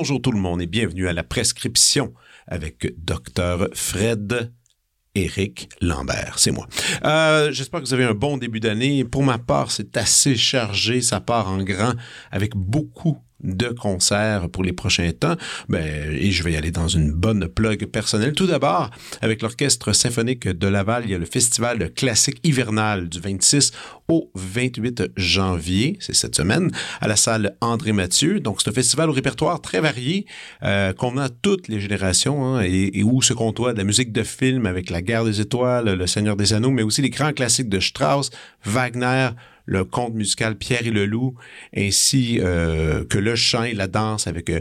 bonjour tout le monde et bienvenue à la prescription avec Dr Fred Éric Lambert, c'est moi. Euh, j'espère que vous avez un bon début d'année. Pour ma part, c'est assez chargé, ça part en grand avec beaucoup de concerts pour les prochains temps. Ben, et je vais y aller dans une bonne plug personnelle. Tout d'abord, avec l'Orchestre symphonique de Laval, il y a le Festival classique hivernal du 26 au 28 janvier, c'est cette semaine, à la salle André Mathieu. Donc, c'est un festival au répertoire très varié, euh, convenant à toutes les générations, hein, et, où se côtoie de la musique de film avec La Guerre des Étoiles, Le Seigneur des Anneaux, mais aussi les grands classiques de Strauss, Wagner, le conte musical Pierre et le Loup, ainsi euh, que le chant et la danse avec euh,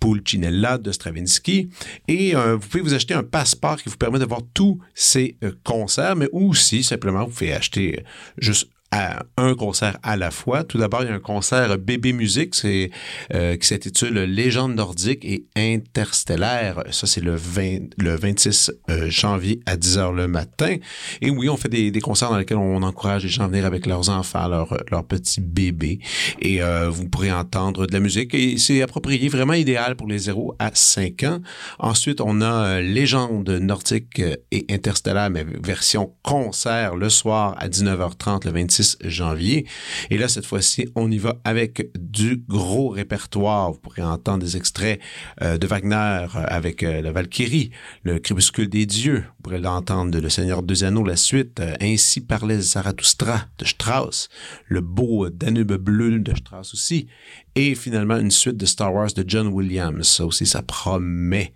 Pulcinella de Stravinsky. Et euh, vous pouvez vous acheter un passeport qui vous permet de voir tous ces concerts, mais aussi simplement vous pouvez acheter juste un concert à la fois. Tout d'abord, il y a un concert bébé musique, euh, qui s'intitule Légende nordique et interstellaire. Ça, c'est le 20, le 26 euh, janvier à 10 h le matin. Et oui, on fait des, concerts dans lesquels on encourage les gens à venir avec leurs enfants, leurs leur petits bébés. Et euh, vous pourrez entendre de la musique. Et c'est approprié, vraiment idéal pour les 0 à 5 ans. Ensuite, on a Légende nordique et interstellaire, mais version concert le soir à 19h30 le 26 janvier. Et là, cette fois-ci, on y va avec du gros répertoire. Vous pourrez entendre des extraits euh, de Wagner euh, avec euh, la Valkyrie, le crépuscule des dieux. Vous pourrez l'entendre de Le Seigneur deux Anneaux, la suite, Ainsi parlait Zarathustra de Strauss, le beau Danube bleu de Strauss aussi, et finalement une suite de Star Wars de John Williams. Ça aussi, ça promet.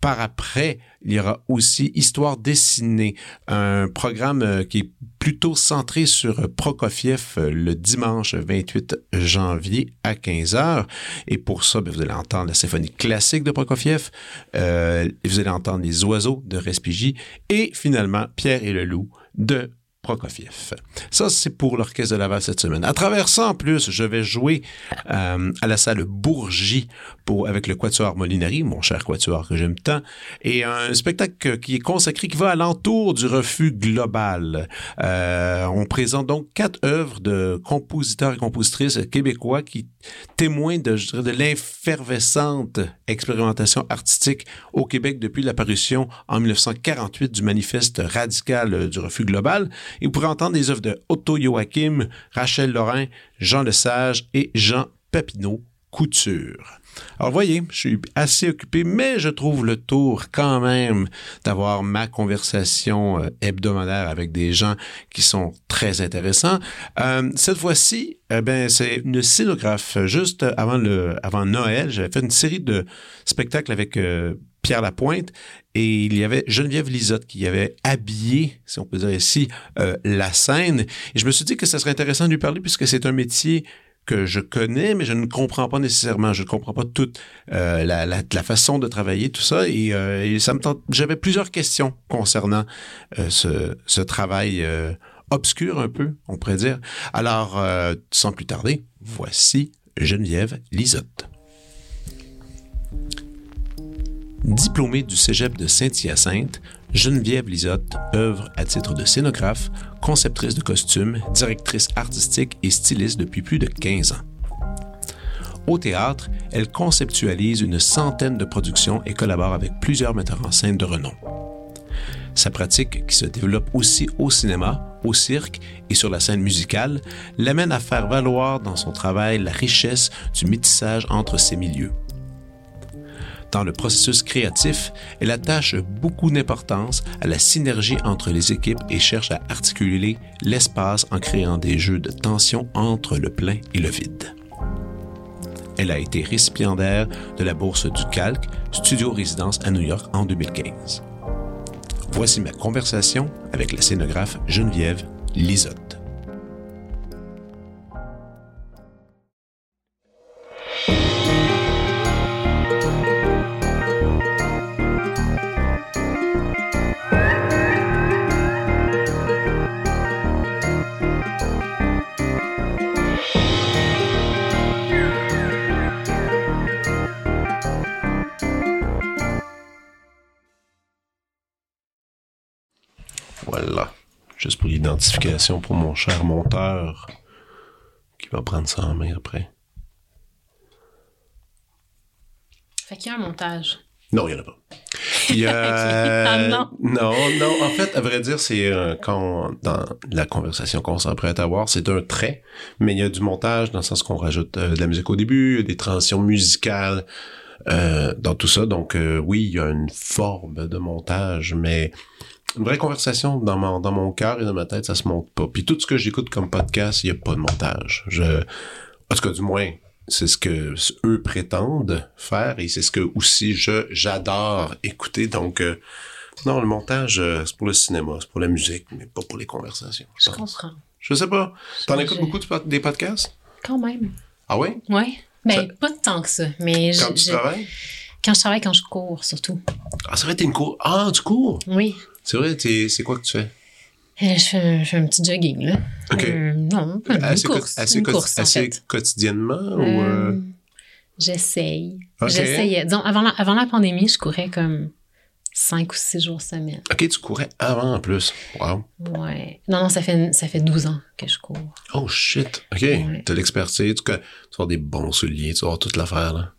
Par après, il y aura aussi Histoire dessinée, un programme euh, qui est plutôt centré sur Prokofiev euh, le dimanche 28 janvier à 15h. Et pour ça, ben, vous allez entendre la symphonie classique de Prokofiev, euh, vous allez entendre les oiseaux de Respighi et finalement Pierre et le loup de Prokofiev. Ça, c'est pour l'Orchestre de Laval cette semaine. À travers ça, en plus, je vais jouer euh, à la salle Bourgie avec le Quatuor Molinari, mon cher Quatuor que j'aime tant, et un spectacle qui est consacré, qui va alentour du refus global. Euh, on présente donc quatre œuvres de compositeurs et compositrices québécois qui témoignent de, de l'effervescente expérimentation artistique au Québec depuis l'apparition en 1948 du manifeste radical du refus global. Et vous pourrez entendre des œuvres de Otto Joachim, Rachel Lorrain, Jean Lesage et Jean Papineau Couture. Alors, voyez, je suis assez occupé, mais je trouve le tour quand même d'avoir ma conversation euh, hebdomadaire avec des gens qui sont très intéressants. Euh, cette fois-ci, eh c'est une scénographe. Juste avant Noël, j'avais fait une série de spectacles avec euh, Pierre Lapointe et il y avait Geneviève Lisotte qui avait habillé, si on peut dire ici, euh, la scène. Et je me suis dit que ça serait intéressant de lui parler puisque c'est un métier que je connais, mais je ne comprends pas nécessairement. Je ne comprends pas toute euh, la, façon de travailler, tout ça. Et, euh. J'avais plusieurs questions concernant ce, ce, travail obscur un peu, on pourrait dire. Alors, sans plus tarder, voici Geneviève Lisotte. Diplômée du cégep de Saint-Hyacinthe, Geneviève Lisotte œuvre à titre de scénographe, conceptrice de costumes, directrice artistique et styliste depuis plus de 15 ans. Au théâtre, elle conceptualise une centaine de productions et collabore avec plusieurs metteurs en scène de renom. Sa pratique, qui se développe aussi au cinéma, au cirque et sur la scène musicale, l'amène à faire valoir dans son travail la richesse du métissage entre ces milieux. Dans le processus créatif, elle attache beaucoup d'importance à la synergie entre les équipes et cherche à articuler l'espace en créant des jeux de tension entre le plein et le vide. Elle a été récipiendaire de la bourse du Calque, studio résidence à New York en 2015. Voici ma conversation avec la scénographe Geneviève Lisotte. L'identification pour mon cher monteur qui va prendre ça en main après. Fait qu'il y a un montage. Non, il n'y en a pas. Il y a... Ah, non. non, non. En fait, à vrai dire, c'est euh, quand dans la conversation qu'on s'apprête à avoir, c'est un trait, mais il y a du montage dans le sens qu'on rajoute euh, de la musique au début, des transitions musicales euh, dans tout ça. Donc euh, oui, il y a une forme de montage, mais une vraie conversation dans mon dans mon cœur et dans ma tête, ça se monte pas. Puis tout ce que j'écoute comme podcast, il y a pas de montage. Je, en tout cas, du moins, c'est ce que eux prétendent faire et c'est ce que aussi je j'adore écouter. Donc euh, non, le montage, euh, c'est pour le cinéma, c'est pour la musique, mais pas pour les conversations. Je comprends. Je sais pas. T'en écoutes je- beaucoup de des podcasts? Quand même. Ah ouais? Ouais. Ben, Ça- pas tant que ça. Mais Quand je- tu travailles? quand je travaille, quand je cours, surtout. Ah, c'est vrai, t'es une cours. Ah, tu cours? Oui. C'est vrai, t'es- c'est quoi que tu fais? Euh, Je fais, je fais un petit jogging, là. OK. Euh, non, une assez co- course. assez une co- course, en assez fait. quotidiennement ou... euh, J'essaye. Ok. J'essayais. Disons, avant la, avant la pandémie, je courais comme 5 ou 6 jours semaine. OK, tu courais avant en plus. Wow. Ouais. Non, non, ça fait, ça fait 12 ans que je cours. Oh shit. OK. Ouais. T'as l'expertise. Tu, tu vas avoir des bons souliers. Tu vas avoir toute l'affaire, là.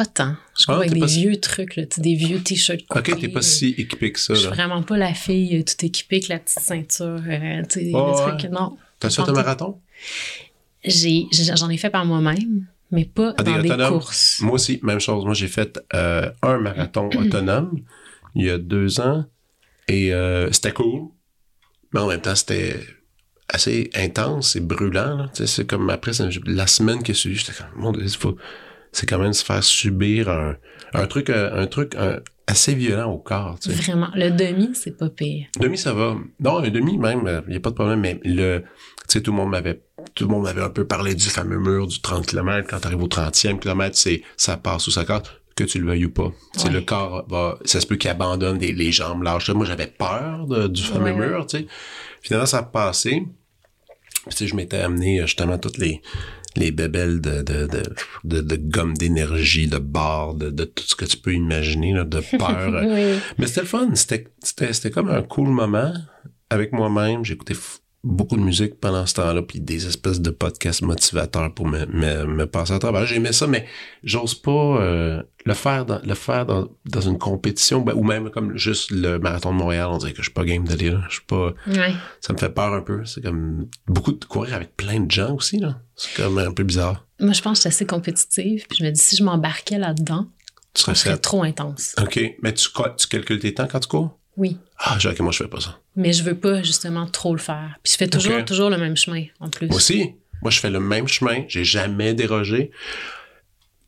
Pas tant. Je Ah, avec des si- vieux trucs, là, des vieux t-shirts OK, t'es pas si équipé que ça, Je suis vraiment pas la fille euh, tout équipée avec la petite ceinture. euh, tu Oh, le truc. Non. T'as fait un marathon? J'ai- J'en ai fait par moi-même, mais pas Ah, des dans des courses. Moi aussi, même chose. Moi, j'ai fait euh, un marathon autonome il y a deux ans et euh, c'était cool, mais en même temps, c'était assez intense et brûlant. C'est comme après, la semaine qui a suivi, j'étais comme, mon Dieu, il faut- c'est quand même se faire subir un, un truc, euh, un truc euh, assez violent au corps. tu sais. Vraiment. Le demi, c'est pas pire. Demi, ça va. Non, un demi même, il n'y a pas de problème, mais le, tu sais, tout le monde m'avait, tout le monde m'avait un peu parlé du fameux mur du 30 km. Quand tu arrives au 30e kilomètre, c'est, ça passe ou ça casse, que tu le veuilles ou pas. Tu sais, Ouais. le corps va, ça se peut qu'il abandonne des, les jambes lâches. Moi, j'avais peur de- du fameux Ouais, mur, tu sais. Finalement, ça a passé. Puis, tu sais, je m'étais amené euh, justement toutes les, les bébelles de, de, de, de, de gomme d'énergie, de barres, de, de tout ce que tu peux imaginer, là, de peur. Oui. Mais c'était le fun. C'était, c'était, c'était comme un cool moment avec moi-même. J'écoutais beaucoup de musique pendant ce temps-là, puis des espèces de podcasts motivateurs pour me, me, me passer à travers. J'aimais ça, mais j'ose pas euh, le faire dans, le faire dans, dans une compétition, ben, ou même comme juste le marathon de Montréal. On dirait que je suis pas game d'aller là. Je suis pas. Ouais. Ça me fait peur un peu. C'est comme beaucoup de courir avec plein de gens aussi, là. C'est comme un peu bizarre. Moi, je pense que je suis assez compétitive. Puis je me dis, si je m'embarquais là-dedans, Tu serais serait trop intense. OK. Mais tu, tu calcules tes temps quand tu cours? Oui. Ah, j'ai que moi, je fais pas ça. Mais je veux pas, justement, trop le faire. Puis je fais toujours, toujours le même chemin, en plus. Moi aussi. Moi, je fais le même chemin. J'ai jamais dérogé.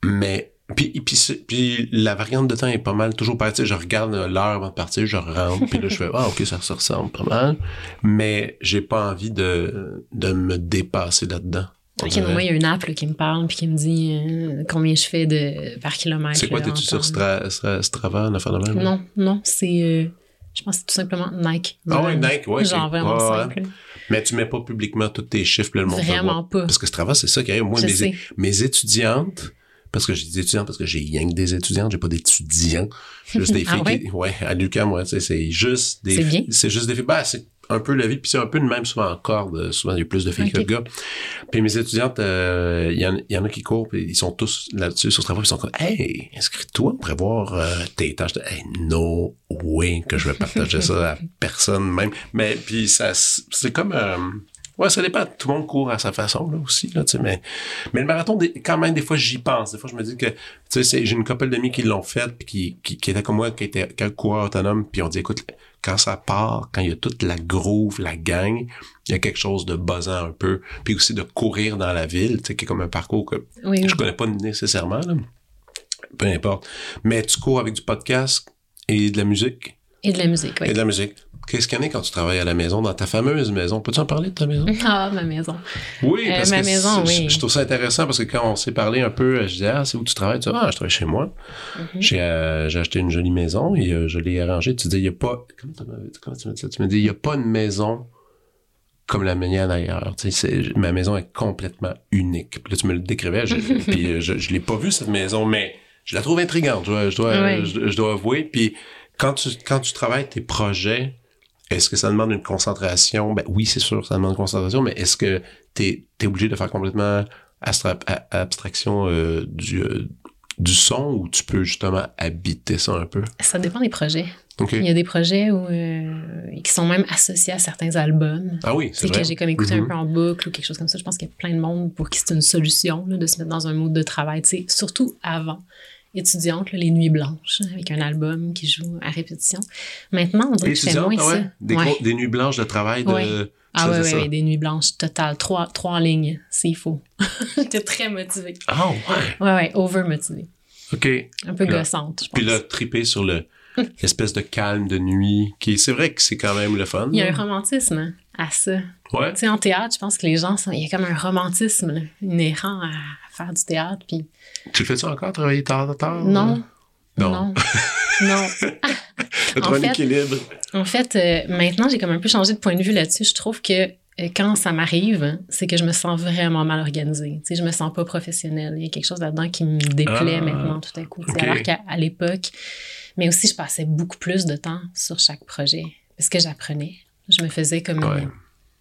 Mais, puis, puis, puis la variante de temps est pas mal toujours pareil. Tu sais, je regarde l'heure avant de partir, je rentre, puis là, je fais, ah, OK, ça se ressemble pas mal. Mais j'ai pas envie de, de me dépasser là-dedans. Ok, moi, il y a une app là, qui me parle puis qui me dit euh, combien je fais de, par kilomètre. C'est quoi, t'es-tu sur temps. Stra, Stra- Strava, une affaire de même? Non, non, c'est. euh, je pense que c'est tout simplement Nike. Ah ouais. Nike, ouais. Genre vraiment simple. Mais tu mets pas publiquement tous tes chiffres, le monde Vraiment pas. Parce que Strava, c'est ça qui arrive. Moi, mes, mes étudiantes, parce que j'ai des étudiantes, parce que j'ai rien que des étudiantes, j'ai pas d'étudiants. Juste des Ah filles ouais? qui, ouais, à l'UQAM, ouais, c'est juste des C'est bien. C'est juste des filles. C'est un peu la vie, puis c'est un peu de même souvent encore. de- souvent, il y a plus de filles que de gars. Puis mes étudiantes, euh, il y, en, y en a qui courent, puis ils sont tous là-dessus sur Strava, puis ils sont comme, hey, inscris-toi pour voir euh, tes tâches. Hey, no way que je vais partager ça à personne même. Mais puis ça, c'est comme, euh, ouais, ça dépend. Tout le monde court à sa façon là aussi, là, tu sais. Mais, mais le marathon, quand même, des fois, j'y pense. Des fois, je me dis que, tu sais, j'ai une couple d'amis qui l'ont fait, puis qui, qui, qui étaient comme moi, qui étaient qui étaient coureurs autonomes, puis on dit, écoute, quand ça part, quand il y a toute la groove, la gang, il y a quelque chose de buzzant un peu. Puis aussi de courir dans la ville, tu sais, qui est comme un parcours que Oui, je connais pas nécessairement, là. Peu importe. Mais tu cours avec du podcast et de la musique? Et de la musique, oui. Et de la musique. Qu'est-ce qu'il y en a quand tu travailles à la maison, dans ta fameuse maison? Peux-tu en parler de ta maison? Ah, ma maison. Oui, Euh, parce ma que maison, c'est- oui. je, trouve ça intéressant parce que quand on s'est parlé un peu, je disais, ah, c'est où tu travailles? Tu dis, ah, je travaille chez moi. Mhm. J'ai, euh, j'ai acheté une jolie maison et euh, je l'ai arrangée. Tu dis, il n'y a pas, comment, tu m'as- comment tu m'as dit ça? Tu me dis, il n'y a pas une maison comme la mienne ailleurs. Tu sais, ma maison est complètement unique. Puis là, tu me le décrivais, je, puis euh, je, je l'ai pas vue, cette maison, mais je la trouve intrigante, je dois, je dois, je dois avouer. Puis quand tu, quand tu travailles tes projets est-ce que ça demande une concentration? Ben oui, c'est sûr, ça demande une concentration, mais est-ce que tu es, obligé de faire complètement abstraction euh, du, euh, du son ou tu peux justement habiter ça un peu? Ça dépend des projets. Il y a des projets où, euh, qui sont même associés à certains albums. Ah oui, c'est vrai. que j'ai comme écouté un Mhm. peu en boucle ou quelque chose comme ça. Je pense qu'il y a plein de monde pour qui c'est une solution là, de se mettre dans un mode de travail. Surtout avant, étudiante, là, les nuits blanches, avec un album qui joue à répétition. Maintenant, on dirait Des que moins ah ouais? ça. Des, Ouais. gros- des nuits blanches de travail de. Ouais. Ah ouais, ouais, des nuits blanches totales. Trois, trois lignes, s'il faut. J'étais très motivée. Ah ouais? Ouais, ouais, over-motivée. OK. Un peu Là. gossante, je pense. Puis là, triper sur le l'espèce de calme de nuit, qui c'est vrai que c'est quand même le fun. Il y a un romantisme à ça. Ouais. Tu sais, en théâtre, je pense que les gens, sont... il y a comme un romantisme là, inhérent à faire du théâtre. Puis Tu le fais-tu encore, travailler tard, tard? non, Non. non, non. Trouvé En un fait- équilibre. En fait, euh, maintenant, j'ai comme un peu changé de point de vue là-dessus. Je trouve que euh, quand ça m'arrive, c'est que je me sens vraiment mal organisée. Tu sais, je me sens pas professionnelle. Il y a quelque chose là-dedans qui me déplaît Ah, maintenant tout à coup. Tu sais, ok. Alors qu'à l'époque, mais aussi, je passais beaucoup plus de temps sur chaque projet parce que j'apprenais. Je me faisais comme Ouais.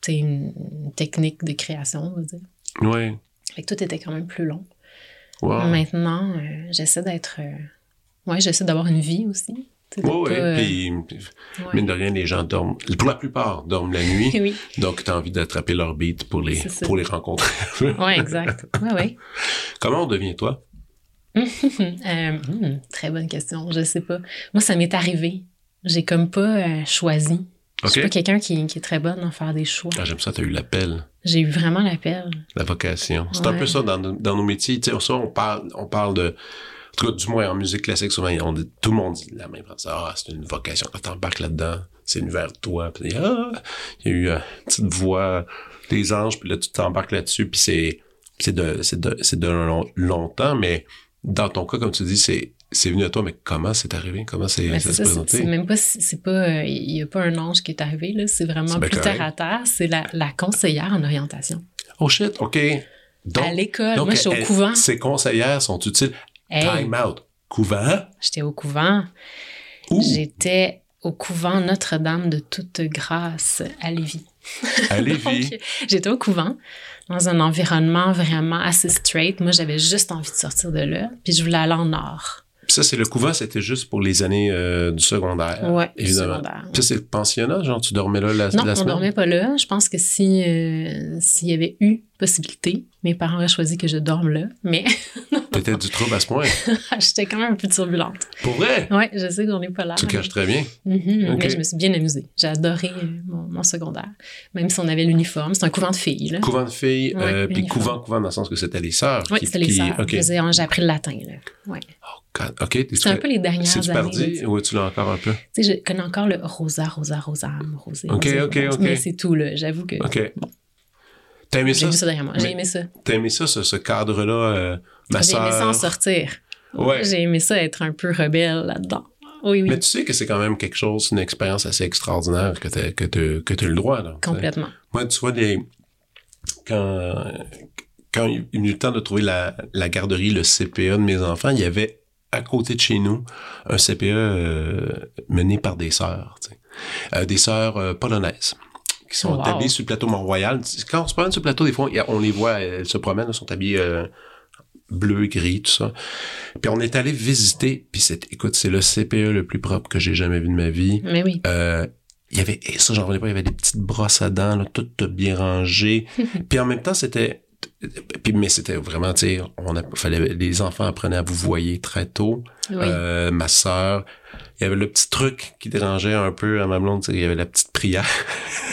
une, une, technique de création, on va dire. Ouais. Fait que tout était quand même plus long. Wow. Maintenant, euh, j'essaie d'être. euh, Ouais, j'essaie d'avoir une vie aussi. Tu Ouais, ouais. pas, euh, Puis, ouais. mine de rien, les gens dorment. Pour la plupart, dorment la nuit. oui, donc, t'as envie d'attraper leur beat pour les, pour les rencontrer. ouais, exact. Ouais, ouais. Comment on devient toi? Euh, hmm, très bonne question. Je sais pas. Moi, ça m'est arrivé. J'ai comme pas choisi. Je suis pas quelqu'un qui, qui est très bonne à faire des choix. Ah, j'aime ça, t'as eu l'appel, J'ai eu vraiment l'appel. la vocation. C'est un peu ça dans, nos- dans nos métiers. Tu sais, ça, on parle, on parle de. En tout cas, du moins en musique classique, souvent, on dit- tout le monde dit la même phrase. Ah, c'est une vocation. Quand t'embarques là-dedans, c'est une vers toi. Puis, ah, il y a eu euh, une petite voix des anges, puis là, tu t'embarques là-dessus, puis c'est, c'est de, c'est de, c'est de long- longtemps, mais dans ton cas, comme tu dis, c'est, c'est venu à toi, mais comment c'est arrivé? Comment c'est, ça s'est présenté? c'est même pas, c'est pas, euh, il y a pas un ange qui est arrivé là. C'est vraiment plus correct. terre à terre. C'est la, la conseillère en orientation Oh shit, OK. Donc, à l'école. Moi, j'étais au elle- couvent. Ces conseillères sont utiles. Hey, Time out. Couvent? j'étais au couvent. Où? J'étais au couvent Notre-Dame de toute grâce à Lévis. À Lévis. J'étais au couvent, dans un environnement vraiment assez straight. Moi, j'avais juste envie de sortir de là, puis je voulais aller en Nord. Puis ça, c'est le couvent, c'était juste pour les années euh, du secondaire. Du évidemment. secondaire. Puis ça, c'est le pensionnat, genre, tu dormais là la, Non, la on semaine? dormait pas là. Je pense que si euh, s'il y avait eu possibilité, mes parents auraient choisi que je dorme là. Mais T'étais du trouble à ce point? j'étais quand même un peu turbulente. Pour vrai? Ouais, je sais qu'on n'est pas là. Tu caches très bien. Mhm, Ok. Mais je me suis bien amusée. J'ai adoré euh, mon, mon secondaire. Même si on avait l'uniforme. C'est un couvent de filles, là. Couvent de filles, Ouais, euh, puis couvent, couvent dans le sens que c'était les sœurs. Oui, c'était les qui- sœurs. OK. Je faisais- J'ai appris le latin, là. Ouais. God, C'est un peu les dernières années. tu sais. ou tu l'as encore un peu? Tu sais, je connais encore le rosa, rosa, rosam, rosé. Ok, rosé, ok, rose. ok. Mais c'est tout, là. J'avoue que OK. T'as aimé j'ai ça? vu ça derrière moi. J'ai aimé ça. T'as aimé ça, ce, ce cadre-là, euh, ma J'ai aimé ça en sortir. Ouais. J'ai aimé ça être un peu rebelle là-dedans. Oui, oui, Mais tu sais que c'est quand même quelque chose, une expérience assez extraordinaire que t'as que t'as- que eu le droit. Là, tu complètement. Moi, tu vois, les... quand, quand il est venu le temps de trouver la, la garderie, le CPE de mes enfants, il y avait à côté de chez nous un CPE euh, mené par des sœurs. Euh, des sœurs euh, polonaises qui sont Wow. habillées sur le plateau Mont-Royal. Quand on se promène sur le plateau, des fois, on les voit, elles se promènent, elles sont habillées bleu, gris, tout ça. Puis on est allé visiter, puis c'est, écoute, c'est le CPE le plus propre que j'ai jamais vu de ma vie. Mais oui. Euh, il y avait, et ça, j'en revenais pas, il y avait des petites brosses à dents, là, toutes bien rangées. puis en même temps, c'était, puis, mais c'était vraiment, tu sais, on a, fallait, les enfants apprenaient à vous voyer très tôt. Oui. Euh, ma sœur, il y avait le petit truc qui dérangeait un peu à ma blonde, il y avait la petite prière.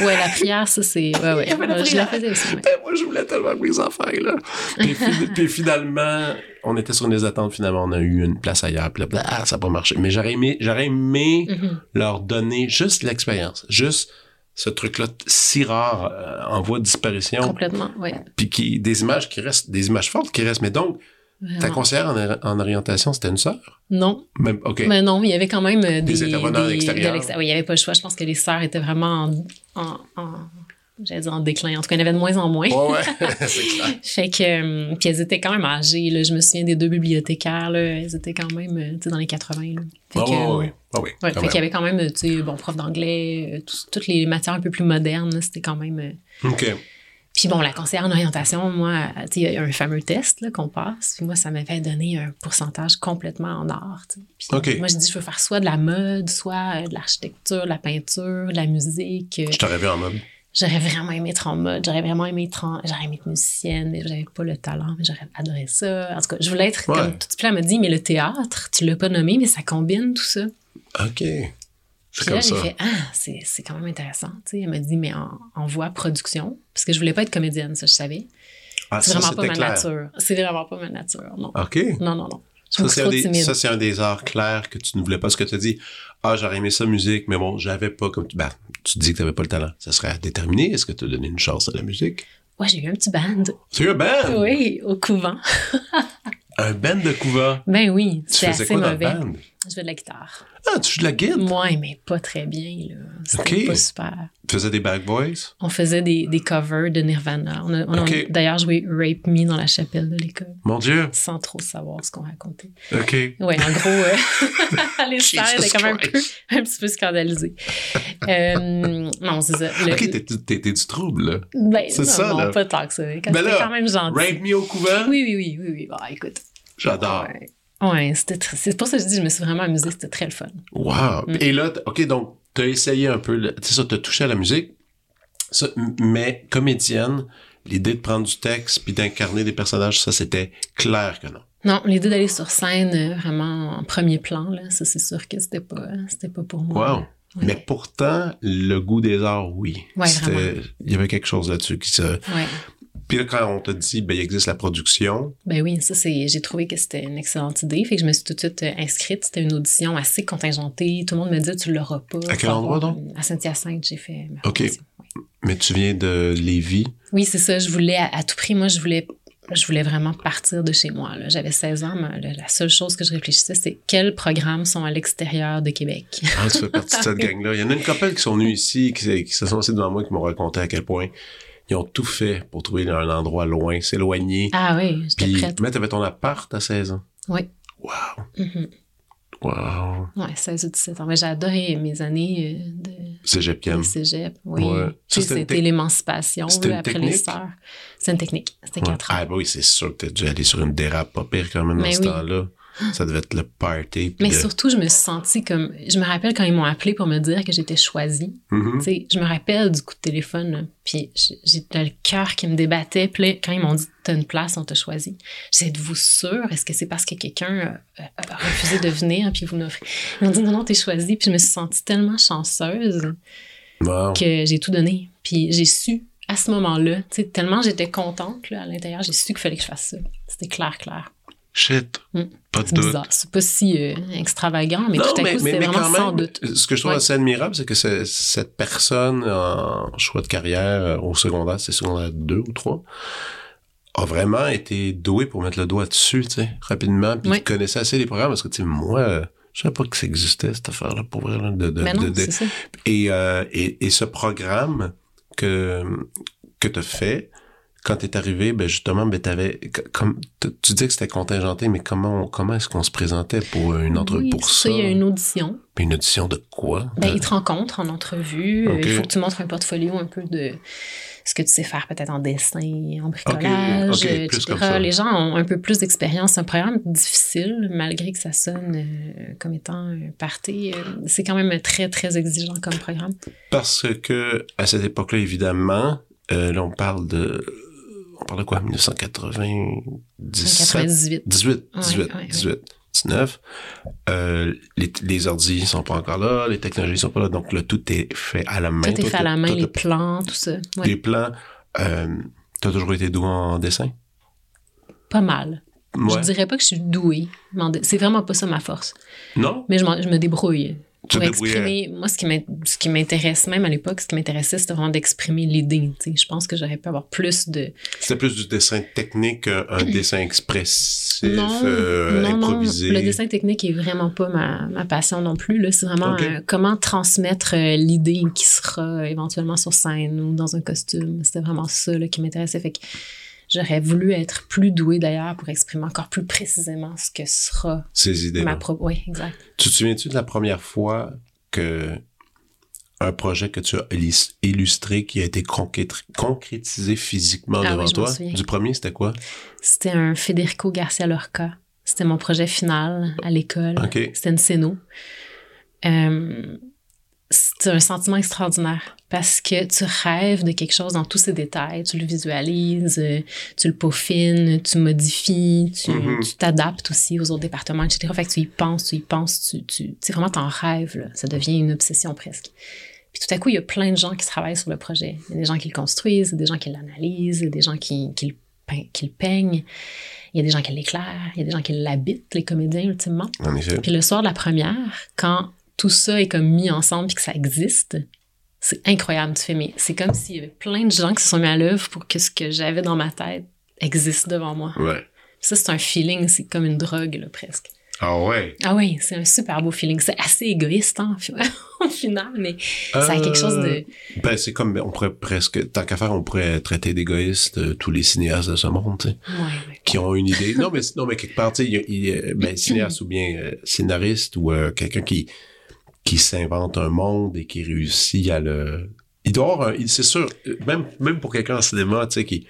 Ouais, la prière, ça, c'est. Ouais, ouais. Il y la Je la faisais aussi. ouais. Ben, moi, je voulais tellement que mes enfants là. Puis, fi- puis finalement, on était sur des attentes, finalement, on a eu une place ailleurs, puis là, bah, ça n'a pas marché. Mais j'aurais aimé, j'aurais aimé Mhm. leur donner juste l'expérience, juste ce truc-là si rare euh, en voie de disparition, Complètement, ouais. puis qui des images qui restent, des images fortes qui restent. Mais donc, ta conseillère en, en orientation, c'était une sœur? Non, Même, OK. mais non, il y avait quand même euh, des, Des intervenants des- extérieurs. de l'extérieur. Oui, il n'y avait pas le choix. Je pense que les sœurs étaient vraiment en, en, en j'allais dire en déclin. En tout cas, il y en avait de moins en moins. Ouais, ouais, c'est clair. Fait que, euh, puis elles étaient quand même âgées. Là. Je me souviens des deux bibliothécaires. Là. Elles étaient quand même euh, dans les 80. Là. Fait que, ouais, euh, ouais, oui. ouais, quand fait qu'il y avait quand même, tu sais, bon, prof d'anglais, euh, tout- toutes les matières un peu plus modernes, c'était quand même. euh, OK. Puis bon, la conseillère en orientation, moi, tu sais, il y a un fameux test qu'on passe. Puis moi, ça m'avait donné un pourcentage complètement en art. Puis OK. moi, je dis, je veux faire soit de la mode, soit euh, de l'architecture, de la peinture, de la musique. euh, Je t'aurais vu en mode. J'aurais vraiment aimé être en mode, j'aurais vraiment aimé être en, j'aurais aimé être musicienne, mais j'avais pas le talent, mais j'aurais adoré ça. En tout cas, je voulais être Ouais. comme tout plein m'a dit, mais le théâtre, tu l'as pas nommé, mais ça combine tout ça. OK. C'est là, ça. fait, ah, c'est, quand même intéressant. Elle m'a dit, mais en, en voix production, parce que je voulais pas être comédienne, ça, je savais. Ah, C'est vraiment pas ma clair. nature. C'est vraiment pas ma nature, non. OK. Non, non, non. Je Ça, c'est un, des, un arts clairs que tu ne voulais pas. Ce que tu as dit, ah, j'aurais aimé ça musique, mais bon, j'avais pas comme tu. Ben, tu dis que tu n'avais pas le talent. Ça serait à déterminer. Est-ce que tu as donné une chance à la musique? Ouais, j'ai eu un petit band. C'est un band! Oui, au couvent. Un band de couvent? Ben oui, Tu c'est assez quoi dans mauvais. le band? Je fais de la guitare. Ah, tu joues de la guitare? Moi, mais pas très bien, là. C'était Ok. pas super. Tu faisais des back boys? On faisait des, des covers de Nirvana. On a, on a d'ailleurs joué Rape Me dans la chapelle de l'école, Mon Dieu! sans trop savoir ce qu'on racontait. OK. Ouais, en gros, euh, les étaient quand même un, peu, un petit peu scandalisées. Euh, non, c'est ça. Le- OK, t'es du trouble, là. ben, c'est ça, non, là. pas tant que ça. Quand Ben là, quand même gentil. Rape me au couvent? Oui, oui, oui, oui, oui. Bon, écoute. J'adore. Ouais, Ouais, c'était c'est pour ça que je dis, je me suis vraiment amusée, c'était très le fun. Wow. Mm. Et là, OK, donc, tu as essayé un peu, tu sais ça, tu as touché à la musique, Ça, mais comédienne, l'idée de prendre du texte puis d'incarner des personnages, ça, c'était clair que non. Non, l'idée d'aller sur scène euh, vraiment en premier plan, là, ça c'est sûr que c'était pas, c'était pas pour moi. Wow. Ouais. Mais pourtant, le goût des arts, oui. Ouais. Il y avait quelque chose là-dessus qui se... Ouais. Puis là, quand on t'a dit, ben, il existe la production, Ben oui, ça c'est. J'ai trouvé que c'était une excellente idée. Fait que je me suis tout de suite euh, inscrite. C'était une audition assez contingentée. Tout le monde me dit tu l'auras pas. À quel endroit, donc? À Saint-Hyacinthe, j'ai fait ma OK. Oui. mais tu viens de Lévis? Oui, c'est ça. Je voulais, à, à tout prix, moi, je voulais, je voulais vraiment partir de chez moi. J'avais 16 ans, mais la, la seule chose que je réfléchissais, c'est quels programmes sont à l'extérieur de Québec. Ah, tu fais partie de cette gang-là. Il y en a une couple qui sont venus ici, qui, qui se sont assis devant moi, qui m'ont raconté à quel point ils ont tout fait pour trouver un endroit loin, s'éloigner. Ah oui, j'étais Puis, prête. mais t'avais ton appart à 16 ans? Oui. Wow. Mhm. Wow. Ouais, 16 ou 17 ans. Mais j'ai adoré mes années euh, de, Cégep de Cam. cégep. Oui. Ouais. C'était l'émancipation après les sœurs. C'est une technique. C'était Ouais. 4 ans. Ah, bah oui, c'est sûr que t'as dû aller sur une dérape pas pire quand même dans ce temps-là. Ça devait être le party. Mais surtout, je me suis sentie comme. Je me rappelle quand ils m'ont appelé pour me dire que j'étais choisie. Tu sais, je me rappelle du coup de téléphone, là, puis j'ai- le cœur qui me débattait. Puis là, quand ils m'ont dit T'as une place, on t'a choisi. J'ai dit Êtes-vous sûr Est-ce que c'est parce que quelqu'un a refusé de venir, puis vous n'offrez? Ils m'ont dit Non, non, t'es choisie. Puis je me suis sentie tellement chanceuse Wow. que j'ai tout donné. Puis j'ai su à ce moment-là, tellement j'étais contente là, à l'intérieur, j'ai su qu'il fallait que je fasse ça. C'était clair, clair. Shit. Mm. Pas de C'est doute. C'est pas si euh, extravagant, mais non, tout à mais, coup, mais vraiment quand sans même, doute. ce que je trouve Ouais. assez admirable, c'est que c'est- cette personne en choix de carrière euh, au secondaire, c'est secondaire 2 ou 3, a vraiment été doué pour mettre le doigt dessus, tu sais, rapidement, puis connaissais assez les programmes, parce que, tu sais, moi, euh, je savais pas que ça existait, cette affaire-là, pour vrai, là, de, de, Mais non, de- de- c'est ça. et, euh, et, et ce programme que, que tu as fait, quand tu es arrivé, ben justement, ben t'avais, comme, tu disais que c'était contingenté, mais comment, on- comment est-ce qu'on se présentait pour une entrevue Oui, pour ça? Il y a une audition. Une audition de quoi? Ben, ils te rencontrent en entrevue. Euh. Il faut que tu montres un portfolio un peu de ce que tu sais faire peut-être en dessin, en bricolage, euh, etc. Les gens ont un peu plus d'expérience. C'est un programme difficile, malgré que ça sonne euh, comme étant un party. euh, c'est quand même très, très exigeant comme programme. Parce que, à cette époque-là, évidemment, euh, là, on parle de, parle de quoi? 1997? 98. 18, Ouais, 18, ouais, ouais. 18, 19. Euh, les, les ordi sont pas encore là, les technologies sont pas là, donc là, tout est fait à la main. Tout est fait à la main, les plans, tout ça. Les plans, euh, t'as toujours été doué en dessin? Pas mal. Ouais. Je dirais pas que je suis douée. C'est vraiment pas ça ma force. Non? Mais je, je me débrouille. Pour exprimer. Moi, ce qui m'intéresse, même à l'époque, ce qui m'intéressait, c'était vraiment d'exprimer l'idée. Je pense que j'aurais pu avoir plus de. C'était plus du dessin technique, un, dessin expressif, non, euh, non, improvisé. Non, le dessin technique est vraiment pas ma, ma passion non plus. C'est vraiment euh, comment transmettre euh, l'idée qui sera éventuellement sur scène ou dans un costume. C'était vraiment ça là, qui m'intéressait. Fait que J'aurais voulu être plus douée d'ailleurs pour exprimer encore plus précisément ce que sera ces idées. Ma propre. Oui, exact. Tu te souviens-tu de la première fois que un projet que tu as illustré qui a été concrétisé physiquement ah devant toi? Du premier, c'était quoi? C'était un Federico Garcia Lorca. C'était mon projet final à l'école. C'était une scéno. Euh, c'est un sentiment extraordinaire parce que tu rêves de quelque chose dans tous ses détails. Tu le visualises, euh, tu le peaufines, tu modifies, mm-hmm. tu t'adaptes aussi aux autres départements, etc. Fait que tu y penses, tu y penses, tu, tu, c'est vraiment ton rêve, là. Ça devient une obsession presque. Puis tout à coup, il y a plein de gens qui travaillent sur le projet. Il y a des gens qui le construisent, des gens qui l'analysent, des gens qui, qui, le, qui le peignent. Il y a des gens qui l'éclairent, il y a des gens qui l'habitent, les comédiens, ultimement. En effet. Puis le soir de la première, quand tout ça est comme mis ensemble puis que ça existe, c'est incroyable. Tu fais, mais c'est comme s'il y avait plein de gens qui se sont mis à l'œuvre pour que ce que j'avais dans ma tête existe devant moi. Ouais. Ça, c'est un feeling, c'est comme une drogue, là, presque. Ah ouais? Ah oui, c'est un super beau feeling. C'est assez égoïste, hein, au final, mais ça a quelque chose de... Euh, ben, c'est comme, on pourrait presque, tant qu'à faire, on pourrait traiter d'égoïste euh, tous les cinéastes de ce monde, tu sais. Ouais, Qui ont une idée. non, mais, non, mais quelque part, tu sais, ben, cinéaste ou bien euh, scénariste ou quelqu'un qui qui s'invente un monde et qui réussit à le... Il doit avoir C'est sûr, même, même pour quelqu'un en cinéma, tu sais, qui,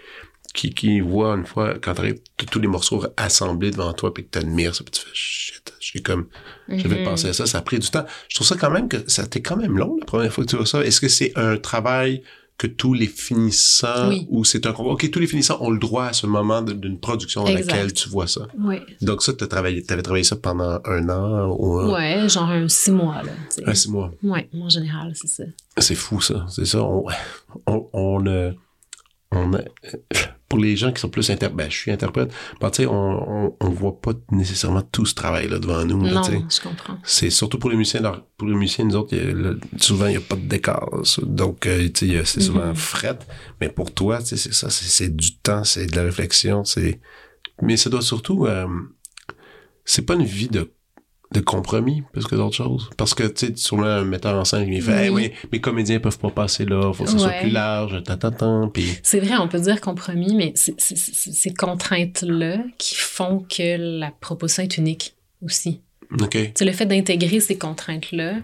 qui, qui voit une fois, quand t'arrives tous les morceaux assemblés devant toi puis que t'admires ça, puis tu fais shit, j'ai comme... J'avais mm-hmm. pensé à ça, ça a pris du temps. Je trouve ça quand même que ça t'est quand même long la première fois que tu vois ça. Est-ce que c'est un travail que tous les finissants ou c'est un OK, tous les finissants ont le droit à ce moment d'une production dans laquelle tu vois ça. Oui. Donc ça, tu avais travaillé ça pendant un an ou un... Ouais, genre un six mois, là. Un six mois. Oui, en général, c'est ça. C'est fou, ça. C'est ça. On, on, on, euh, on pour les gens qui sont plus interprètes, ben, je suis interprète, ben, sais, on, on, voit pas nécessairement tout ce travail-là devant nous. Non, je comprends. C'est surtout pour les musiciens, pour les musiciens, nous autres, souvent, il n'y a pas de décor. Donc, euh, tu sais, c'est souvent mm-hmm. fret. Mais pour toi, c'est ça, c'est du temps, c'est de la réflexion, c'est, mais ça doit surtout, euh, c'est pas une vie de de compromis plus que d'autres choses. Parce que, tu sais, sûrement un metteur en scène qui fait, oui. mes comédiens peuvent pas passer là, faut que ça soit plus large, t'attends, puis... C'est vrai, on peut dire compromis, mais c'est ces contraintes-là qui font que la proposition est unique aussi. OK. C'est le fait d'intégrer ces contraintes-là,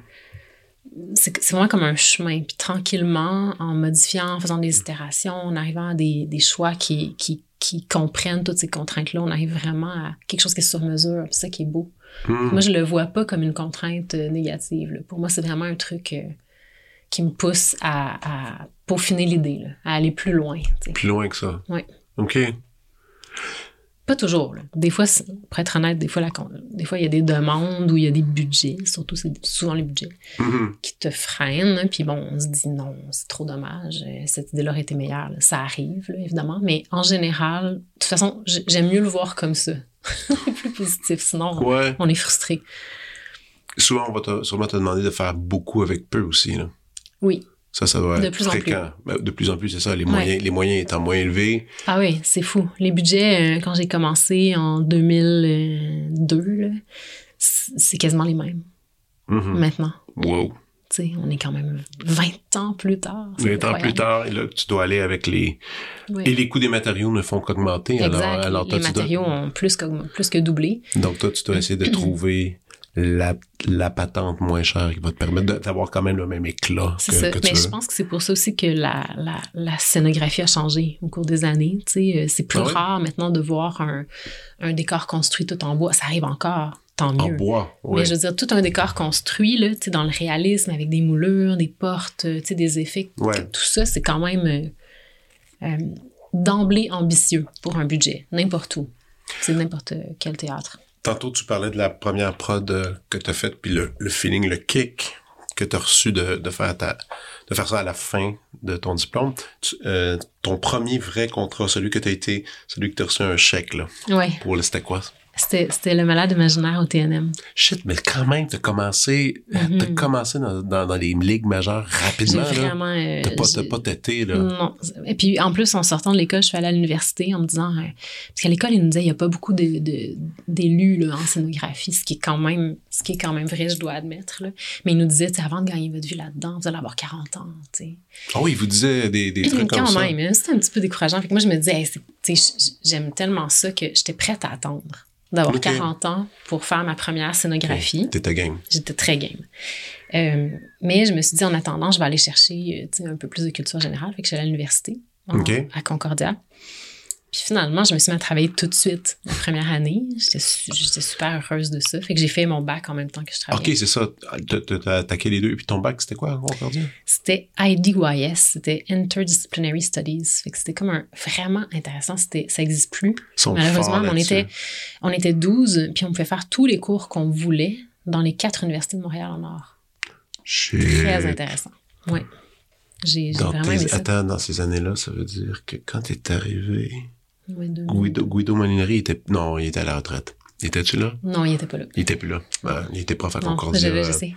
c'est vraiment comme un chemin. Puis tranquillement, en modifiant, en faisant des itérations, en arrivant à des, des choix qui, qui, qui comprennent toutes ces contraintes-là, on arrive vraiment à quelque chose qui est sur mesure. C'est ça qui est beau. Hmm. Moi, je le vois pas comme une contrainte euh, négative. Pour moi, c'est vraiment un truc euh, qui me pousse à, peaufiner l'idée, à aller plus loin. Plus loin que ça. Oui. OK. Pas toujours. Des fois, pour être honnête, des fois, des fois, il y a des demandes ou il y a des budgets, surtout c'est souvent les budgets, mm-hmm. qui te freinent. Puis bon, on se dit non, c'est trop dommage. Euh, cette idée-là aurait été meilleure. Ça arrive, évidemment. Mais en général, de toute façon, j'aime mieux le voir comme ça. plus positif. Sinon, on est frustré. Souvent, on va te, sûrement te demander de faire beaucoup avec peu aussi. Là. Oui. Ça, ça doit être fréquent. Ben, de plus en plus, c'est ça. Les, moyens, les moyens étant moins élevés. Ah oui, c'est fou. Les budgets, euh, quand j'ai commencé en 2002, c'est quasiment les mêmes. Mm-hmm. Maintenant. Wow. On est quand même 20 ans plus tard. 20 ans plus tard, et là, tu dois aller avec les... Et les coûts des matériaux ne font qu'augmenter. Alors, alors, les matériaux ont plus que, plus que doublé. Donc, toi, tu dois essayer de trouver la, la patente moins chère qui va te permettre d'avoir quand même le même éclat que, ça. Mais je pense que c'est pour ça aussi que la, la, la, scénographie a changé au cours des années. Euh, c'est plus ah rare maintenant de voir un, un décor construit tout en bois. Ça arrive encore tant mieux. En bois, oui. Mais je veux dire, tout un décor construit, là, dans le réalisme, avec des moulures, des portes, des effets, tout ça, c'est quand même euh, euh, d'emblée ambitieux pour un budget, n'importe où. C'est n'importe quel théâtre. Tantôt, tu parlais de la première prod euh, que tu as faite, puis le, feeling, le kick que tu as reçu de, de, faire ta, de faire ça à la fin de ton diplôme. ton premier vrai contrat, celui que tu as été, celui que tu as reçu un chèque, là. Ouais. Pour le, c'était quoi? C'était, le malade imaginaire au TNM. Shit, mais quand même, t'as commencé, Mhm. t'as commencé dans, dans, dans les ligues majeures rapidement, vraiment. euh, T'as pas, pas têté, là. Non. Et puis, en plus, en sortant de l'école, je suis allée à l'université en me disant. euh, parce qu'à l'école, ils nous disaient il n'y a pas beaucoup de, de- d'élus là, en scénographie, ce qui, est quand même, ce qui est quand même vrai, je dois admettre. Là. Mais ils nous disaient avant de gagner votre vie là-dedans, vous allez avoir 40 ans. tu sais. Ah oui, il vous disait des, des trucs comme Quand ça. même, hein, c'était un petit peu décourageant. Fait que moi, je me disais Hey, j'aime tellement ça que j'étais prête à attendre d'avoir Ok. 40 ans pour faire ma première scénographie. T'étais game. J'étais très game. Euh, mais je me suis dit, en attendant, je vais aller chercher euh, un peu plus de culture générale. Fait que je suis allée à l'université, en- à Concordia. Puis finalement, je me suis mis à travailler tout de suite la première année. J'étais su- j'étais super heureuse de ça. Fait que j'ai fait mon bac en même temps que je travaillais. OK, c'est ça. T'as- attaqué les deux. Et puis ton bac, c'était quoi, encore dire? C'était IDYS, c'était Interdisciplinary Studies. Fait que c'était comme un vraiment intéressant. C'était, ça n'existe plus. Malheureusement, on était, on était 12, puis on pouvait faire tous les cours qu'on voulait dans les quatre universités de Montréal en or. Shit. Très intéressant. Oui. J'ai, vraiment tes- aimé ça. Attends, dans ces années-là, ça veut dire que quand t'es arrivé, Guido, Guido Molinari était... Non, il était à la retraite. Était-tu là? Non, il était pas là. Il était plus là. Ben, il était prof à Non, Concordia je, je euh, sais.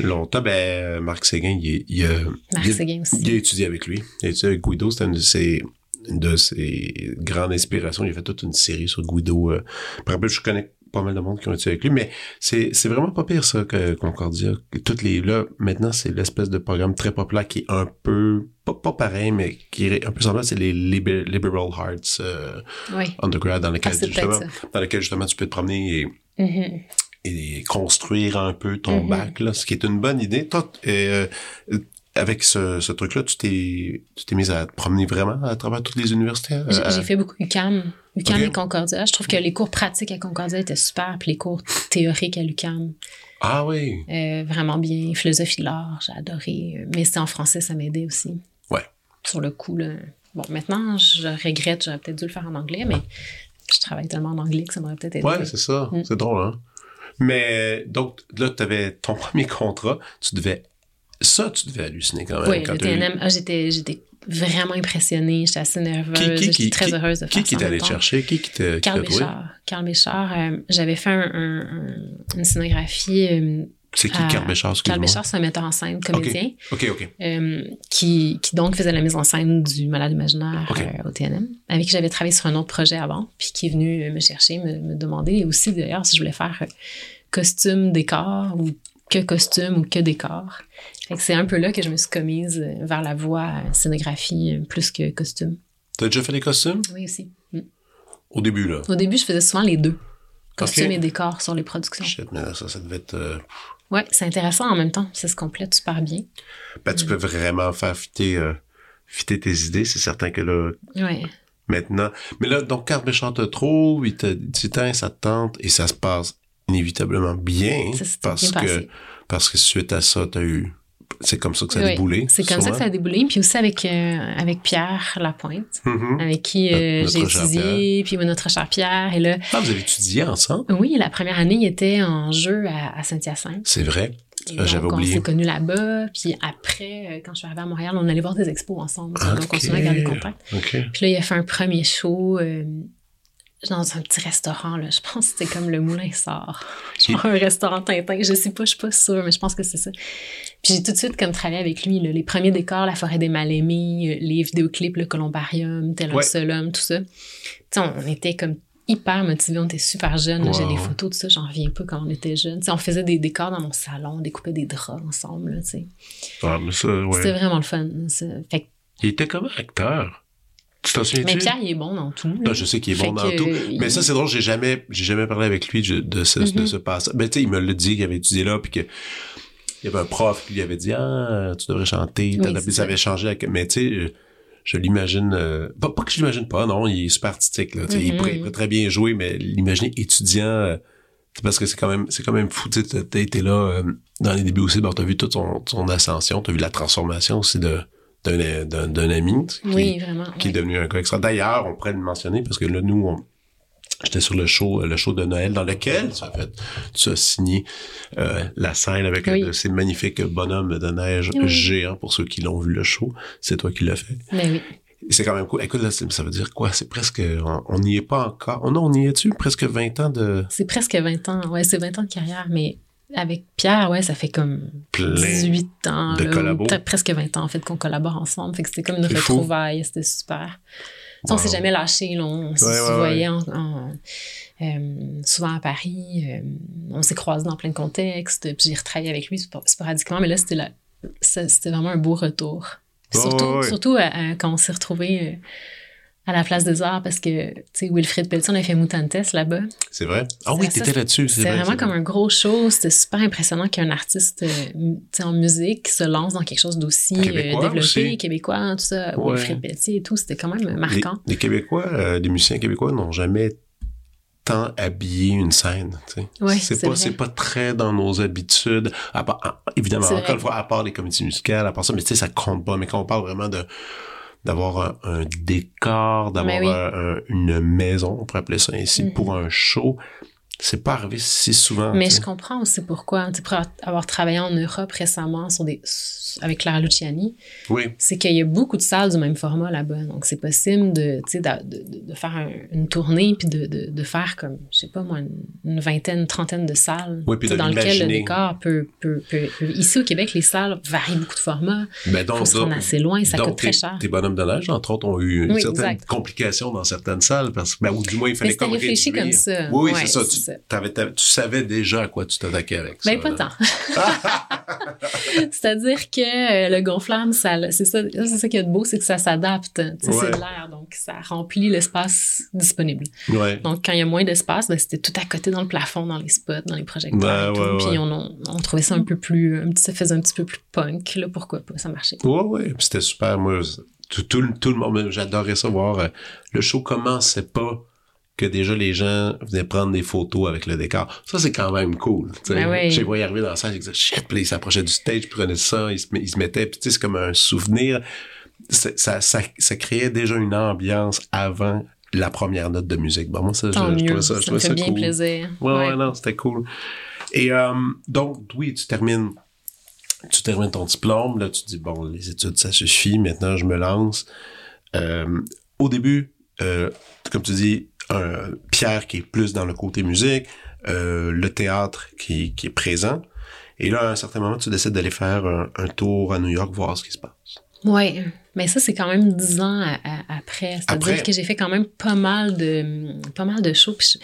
longtemps. Ben, Marc Séguin, il, il, a- Marc il Séguin aussi. il a étudié avec lui. Il a étudié avec Guido. C'était une de ses, une de ses grandes inspirations. Il a fait toute une série sur Guido. Euh, par exemple, je connais pas mal de monde qui ont étudié avec lui, mais c'est, c'est vraiment pas pire, ça, que Concordia. Toutes les, là, maintenant, c'est l'espèce de programme très populaire qui est un peu, pas, pas pareil, mais qui est un peu semblable, c'est les liber- Liberal Arts euh, Oui. Undergrad dans Ah, c'est peut-être justement, dans lesquels, justement, tu peux te promener et Mhm. et construire un peu ton Mhm. bac, là, ce qui est une bonne idée. Toi, euh, avec ce, ce truc-là, tu t'es, tu t'es mise à te promener vraiment à travers toutes les universités? euh, J'ai, à- j'ai fait beaucoup UCAM. UCAM et Concordia. Je trouve que les cours pratiques à Concordia étaient super, puis les cours théoriques à l'UCAM, Ah oui. euh, vraiment bien. Philosophie de l'art, j'ai adoré. Euh, Mais c'était en français, ça m'aidait aussi. Ouais. Sur le coup, là. Bon, maintenant, je regrette, j'aurais peut-être dû le faire en anglais, mais je travaille tellement en anglais que ça m'aurait peut-être aidé. Ouais, c'est ça. Mm. C'est drôle, hein? Mais donc, là, tu avais ton premier contrat. Tu devais. Ça, tu devais halluciner quand même. Oui, quand le eu- TNM, ah, j'étais, j'étais vraiment impressionnée, j'étais assez nerveuse, Qui, qui, qui, j'étais très qui- heureuse de Qui faire qui ça en t'allait chercher? Qui qui t'a qui Carl? Béchard. Carl Béchard, euh, j'avais fait un- un- un- une scénographie. euh, C'est qui, Carl Béchard? Carl excuse-moi? Béchard, c'est un metteur en scène, comédien, OK, OK. euh, qui, qui donc faisait la mise en scène du Malade imaginaire au TNM, avec qui j'avais travaillé sur un autre projet avant, puis qui est venu me chercher, me, me demander aussi d'ailleurs si je voulais faire costume, décor ou que costume ou que décor. Fait que c'est un peu là que je me suis commise euh, vers la voie euh, scénographie euh, plus que costume. T'as déjà fait des costumes? Oui, aussi. Mm. Au début, là. Au début, je faisais souvent les deux. Costume Ok. et décor sur les productions. Shit, mais ça, ça devait être. euh, Ouais, c'est intéressant en même temps. Ça se complète super bien. Ben, tu peux vraiment faire fitter, euh, fitter tes idées. C'est certain que là, Ouais. maintenant. Mais là, donc, Carl Béchard te trouve, il te dit, ça te tente, et ça se passe inévitablement bien. Ça parce bien que, passé. parce que suite à ça, t'as eu. C'est comme ça que ça a Oui, déboulé. C'est comme ça que ça a déboulé. Puis aussi avec, euh, avec Pierre Lapointe, Mhm. avec qui euh, j'ai étudié, puis notre cher Pierre. Et là, Ah, vous avez étudié ensemble? oui, la première année, il était en jeu à, à Saint-Hyacinthe. C'est vrai. Et Ah, j'avais oublié. On s'est connus là-bas. Puis après, euh, quand je suis arrivée à Montréal, on allait voir des expos ensemble. Donc, on Ok. continuait à garder contact. Puis là, il a fait un premier show euh, dans un petit restaurant. Là. Je pense que c'était comme le Moulin Sort. Genre un restaurant Tintin. Je sais pas, je suis pas sûre, mais je pense que c'est ça. Puis j'ai tout de suite comme travaillé avec lui. là, les premiers décors, la forêt des mal-aimés, euh, les vidéoclips, le columbarium, tel un Ouais. seul homme, tout ça. On était comme hyper motivés, on était super jeunes. J'ai des photos de ça, j'en reviens pas quand on était jeunes. Tu sais, on faisait des décors dans mon salon, on découpait des draps ensemble. Là. Ah, mais ça, ouais. C'était vraiment le fun. ça. Fait que- Il était comme acteur? Mais Pierre, il est bon dans tout. Non, je sais qu'il est Fait bon dans tout. Mais ça, c'est drôle, j'ai jamais, j'ai jamais parlé avec lui de, ce, de Mhm. ce passage. Ben, tu sais, il me l'a dit qu'il avait étudié là, puis que il y avait un prof qui lui avait dit, ah, tu devrais chanter. Oui, ça ça. avait changé. avec- Mais tu sais, euh, je l'imagine, euh, pas, pas que je l'imagine pas, non, il est super artistique, là. Il, Mhm. pourrait, il pourrait très bien jouer, mais l'imaginer étudiant, euh, c'est parce que c'est quand même, c'est quand même fou, tu sais, été là, euh, dans les débuts aussi, bon, t'as vu toute son, son ascension, t'as vu la transformation aussi de, d'un, ami, qui- Oui, vraiment. qui est devenu un gars extra. D'ailleurs, on pourrait le mentionner parce que là, nous, on- j'étais sur le show, le show de Noël dans lequel tu as fait, tu as signé euh, la scène avec Oui. un de ces magnifiques bonhommes de neige Oui. géants pour ceux qui l'ont vu le show. C'est toi qui l'as fait. Ben oui. c'est quand même cool. Écoute, là, ça veut dire quoi? C'est presque, on on n'y est pas encore. Oh non, on y est-tu? Presque 20 ans de C'est presque 20 ans. Ouais, c'est 20 ans de carrière, mais avec Pierre, ouais, ça fait comme plein. 18 ans. de là, collabos. ou peut-être presque 20 ans, en fait, qu'on collabore ensemble. Fait que c'était comme une retrouvaille. C'était super. Sais, On Wow. s'est jamais lâché. On se Ouais, voyait en- en- euh, souvent à Paris. euh, on s'est croisés dans plein de contextes. Puis j'ai retravaillé avec lui spor- sporadiquement. Mais là, c'était c'était vraiment un beau retour. Puis surtout, surtout à- quand on s'est retrouvés euh, à la place des arts parce que, tu sais, Wilfrid Pelletier, on a fait Moutantes là-bas. C'est vrai? Ah oui, t'étais là-dessus. C'est vrai, vraiment comme vrai. un gros show. C'était super impressionnant qu'un artiste euh, mu- tu sais, en musique se lance dans quelque chose d'aussi euh, Québécois développé, aussi. québécois, tout ça, Ouais. Wilfrid Pelletier et tout. C'était quand même marquant. Les, les Québécois, euh, les musiciens québécois n'ont jamais tant habillé une scène. Ouais, c'est pas, c'est pas très dans nos habitudes. À part- à- évidemment, encore une fois, à part les comédies musicales, à part ça, mais tu sais, ça compte pas. Mais quand on parle vraiment de d'avoir un, un décor, d'avoir Mais oui. un- un- une maison, on pourrait appeler ça ainsi, Mhm. pour un show, c'est pas arrivé si souvent. Mais je comprends aussi pourquoi. Tu pour avoir travaillé en Europe récemment sur des, avec Clara Luciani, Oui, c'est qu'il y a beaucoup de salles du même format là-bas. Donc, c'est possible de, de, de- de faire un- une tournée puis de, de, de faire comme, je sais pas moi, une, une vingtaine, une trentaine de salles Oui, puis dans lesquelles le décor peut, peut, peut, peut- Ici au Québec, les salles varient beaucoup de formats. ben donc, faut se rendre assez loin, ça donc, coûte très cher. Tes bonhommes de neige, entre autres, ont eu Oui, certaines exact. complications dans certaines salles, parce ben, ou du moins, il fallait comme réfléchi comme ça. Oui, oui, Ouais, c'est ça. Tu, ça. tu savais déjà à quoi tu t'attaquais avec ça. Ben, pas là. tant. C'est-à-dire que euh, le gonflable, c'est ça, c'est ça qui est beau, c'est que ça s'adapte. Ouais. C'est de l'air, donc ça remplit l'espace disponible. Ouais. Donc, quand il y a moins d'espace, ben, c'était tout à côté dans le plafond, dans les spots, dans les projecteurs Ben, ouais, Puis on, trouvait ça un peu plus, un petit, ça faisait un petit peu plus punk, là, pourquoi pas, ça marchait. Ouais, ouais. Puis c'était super. Moi, tout, tout le monde, j'adorais ça voir. euh, le show commençait pas que déjà les gens venaient prendre des photos avec le décor. Ça, c'est quand même cool. Ben ouais. J'ai voyé arriver dans la salle, ils disaient shit, puis ils s'approchaient du stage, ils prenaient ça, ils se, met- ils se mettaient, puis tu sais, c'est comme un souvenir. Ça, ça, ça créait déjà une ambiance avant la première note de musique. Bon, moi, ça, je, Tant je mieux, trouvais ça, ça, je me trouvais fait ça bien cool. plaisir. Ouais, ouais, Ouais. non, c'était cool. Et euh, donc, oui, tu termines, tu termines ton diplôme, là, tu te dis, bon, les études, ça suffit, maintenant, je me lance. Euh, au début, euh, comme tu dis, un, Pierre qui est plus dans le côté musique, euh, le théâtre qui, qui est présent. Et là, à un certain moment, tu décides d'aller faire un, un tour à New York, voir ce qui se passe. Oui, mais ça, c'est quand même dix ans à- à- après. C'est-à-dire que j'ai fait quand même pas mal de, pas mal de shows. Puis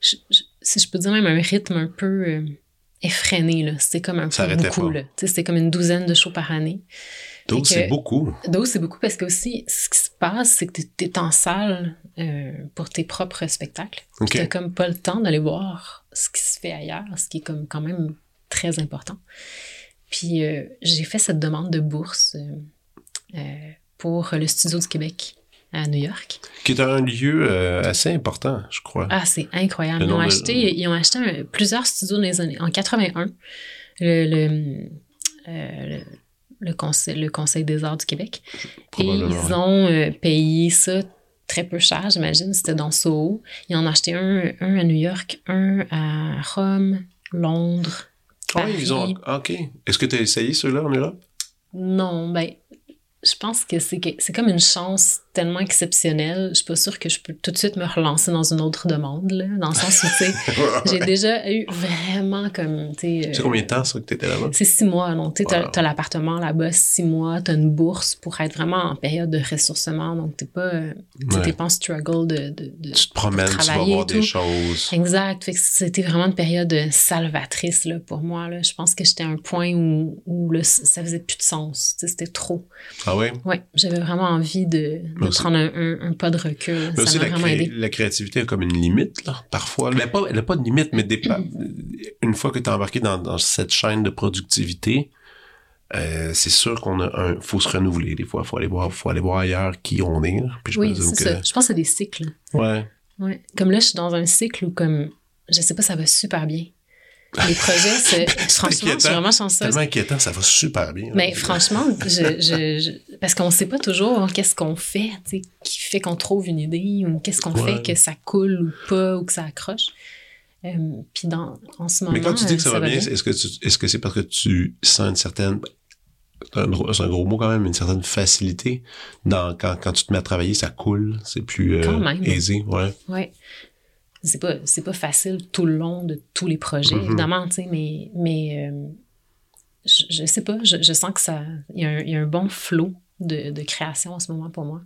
je- je- je- si je peux dire même un rythme un peu euh, effréné, là. C'était comme un Ça peu beaucoup, pas. là. C'était comme une douzaine de shows par année. Donc, Fait c'est que- beaucoup. Donc, c'est beaucoup parce que aussi, ce qui se passe, c'est que tu es en salle euh, pour tes propres spectacles. OK. Tu comme pas le temps d'aller voir ce qui se fait ailleurs, ce qui est comme quand même très important. Puis euh, j'ai fait cette demande de bourse euh, pour le Studio du Québec à New York. Qui est un lieu euh, assez important, je crois. Ah, c'est incroyable. Le Ils ont, de- acheté, ils ont acheté un- plusieurs studios dans les années. En 81, le, le, euh, le, le conseil, le Conseil des arts du Québec. Et ils ont euh, payé ça très peu cher, j'imagine. C'était dans Soho. Ils en ont acheté un, un à New York, un à Rome, Londres. Ah, Paris. ils ont. OK. Est-ce que tu as essayé ceux-là en Europe? Non, ben, je pense que c'est comme une chance tellement exceptionnelle. Je suis pas sûre que je peux tout de suite me relancer dans une autre demande, là, dans le sens où, tu sais, j'ai déjà eu vraiment comme, tu sais... C'est euh, combien de temps, ça, que tu étais là-bas? C'est six mois. Donc, tu sais, t'as- Wow. t'as l'appartement là-bas six mois, t'as une bourse pour être vraiment en période de ressourcement. Donc, t'es pas, euh, Ouais. t'es pas en struggle de... de, de- Tu te promènes, tu vas voir des choses. Exact. Fait que c'était vraiment une période euh, salvatrice là, pour moi. Là. Je pense que j'étais à un point où, où là, ça faisait plus de sens. C'était trop. Ah oui? J'avais vraiment envie de, Mais prendre un, un- un pas de recul. Mais Ça aussi, m'a la, vraiment cré- aidé. la créativité a comme une limite, là, parfois. Elle n'a pas, elle a pas de limite, mais des, pa- une fois que tu es embarqué dans, dans cette chaîne de productivité, euh, c'est sûr qu'on a un, faut se renouveler des fois. Faut aller voir, faut aller voir ailleurs qui on est. là. Puis je Oui, c'est que- ça. Je pense que c'est des cycles. Ouais. Ouais. Comme là, je suis dans un cycle où, comme, je sais pas, ça va super bien. Les projets, c'est, franchement, je suis inquiétant. vraiment chanceuse. tellement inquiétant, ça va super bien. Mais là. franchement, je, je- je- parce qu'on sait pas toujours qu'est-ce qu'on fait, qui fait qu'on trouve une idée ou qu'est-ce qu'on Ouais. fait que ça coule ou pas ou que ça accroche. Euh, Puis dans en ce moment, Mais quand tu dis que euh, ça, va bien, est-ce que tu- est-ce que c'est parce que tu sens une certaine c'est un, gros- c'est un gros mot quand même, une certaine facilité. Dans, quand, quand tu te mets à travailler, ça coule, c'est plus euh, Quand même. aisé, ouais. Ouais. C'est pas, c'est pas facile tout le long de tous les projets, Mhm. évidemment, tu sais, mais, mais euh, je, je sais pas, je, je sens que ça. Il y, a un- il y a un bon flot de, de création en ce moment pour moi.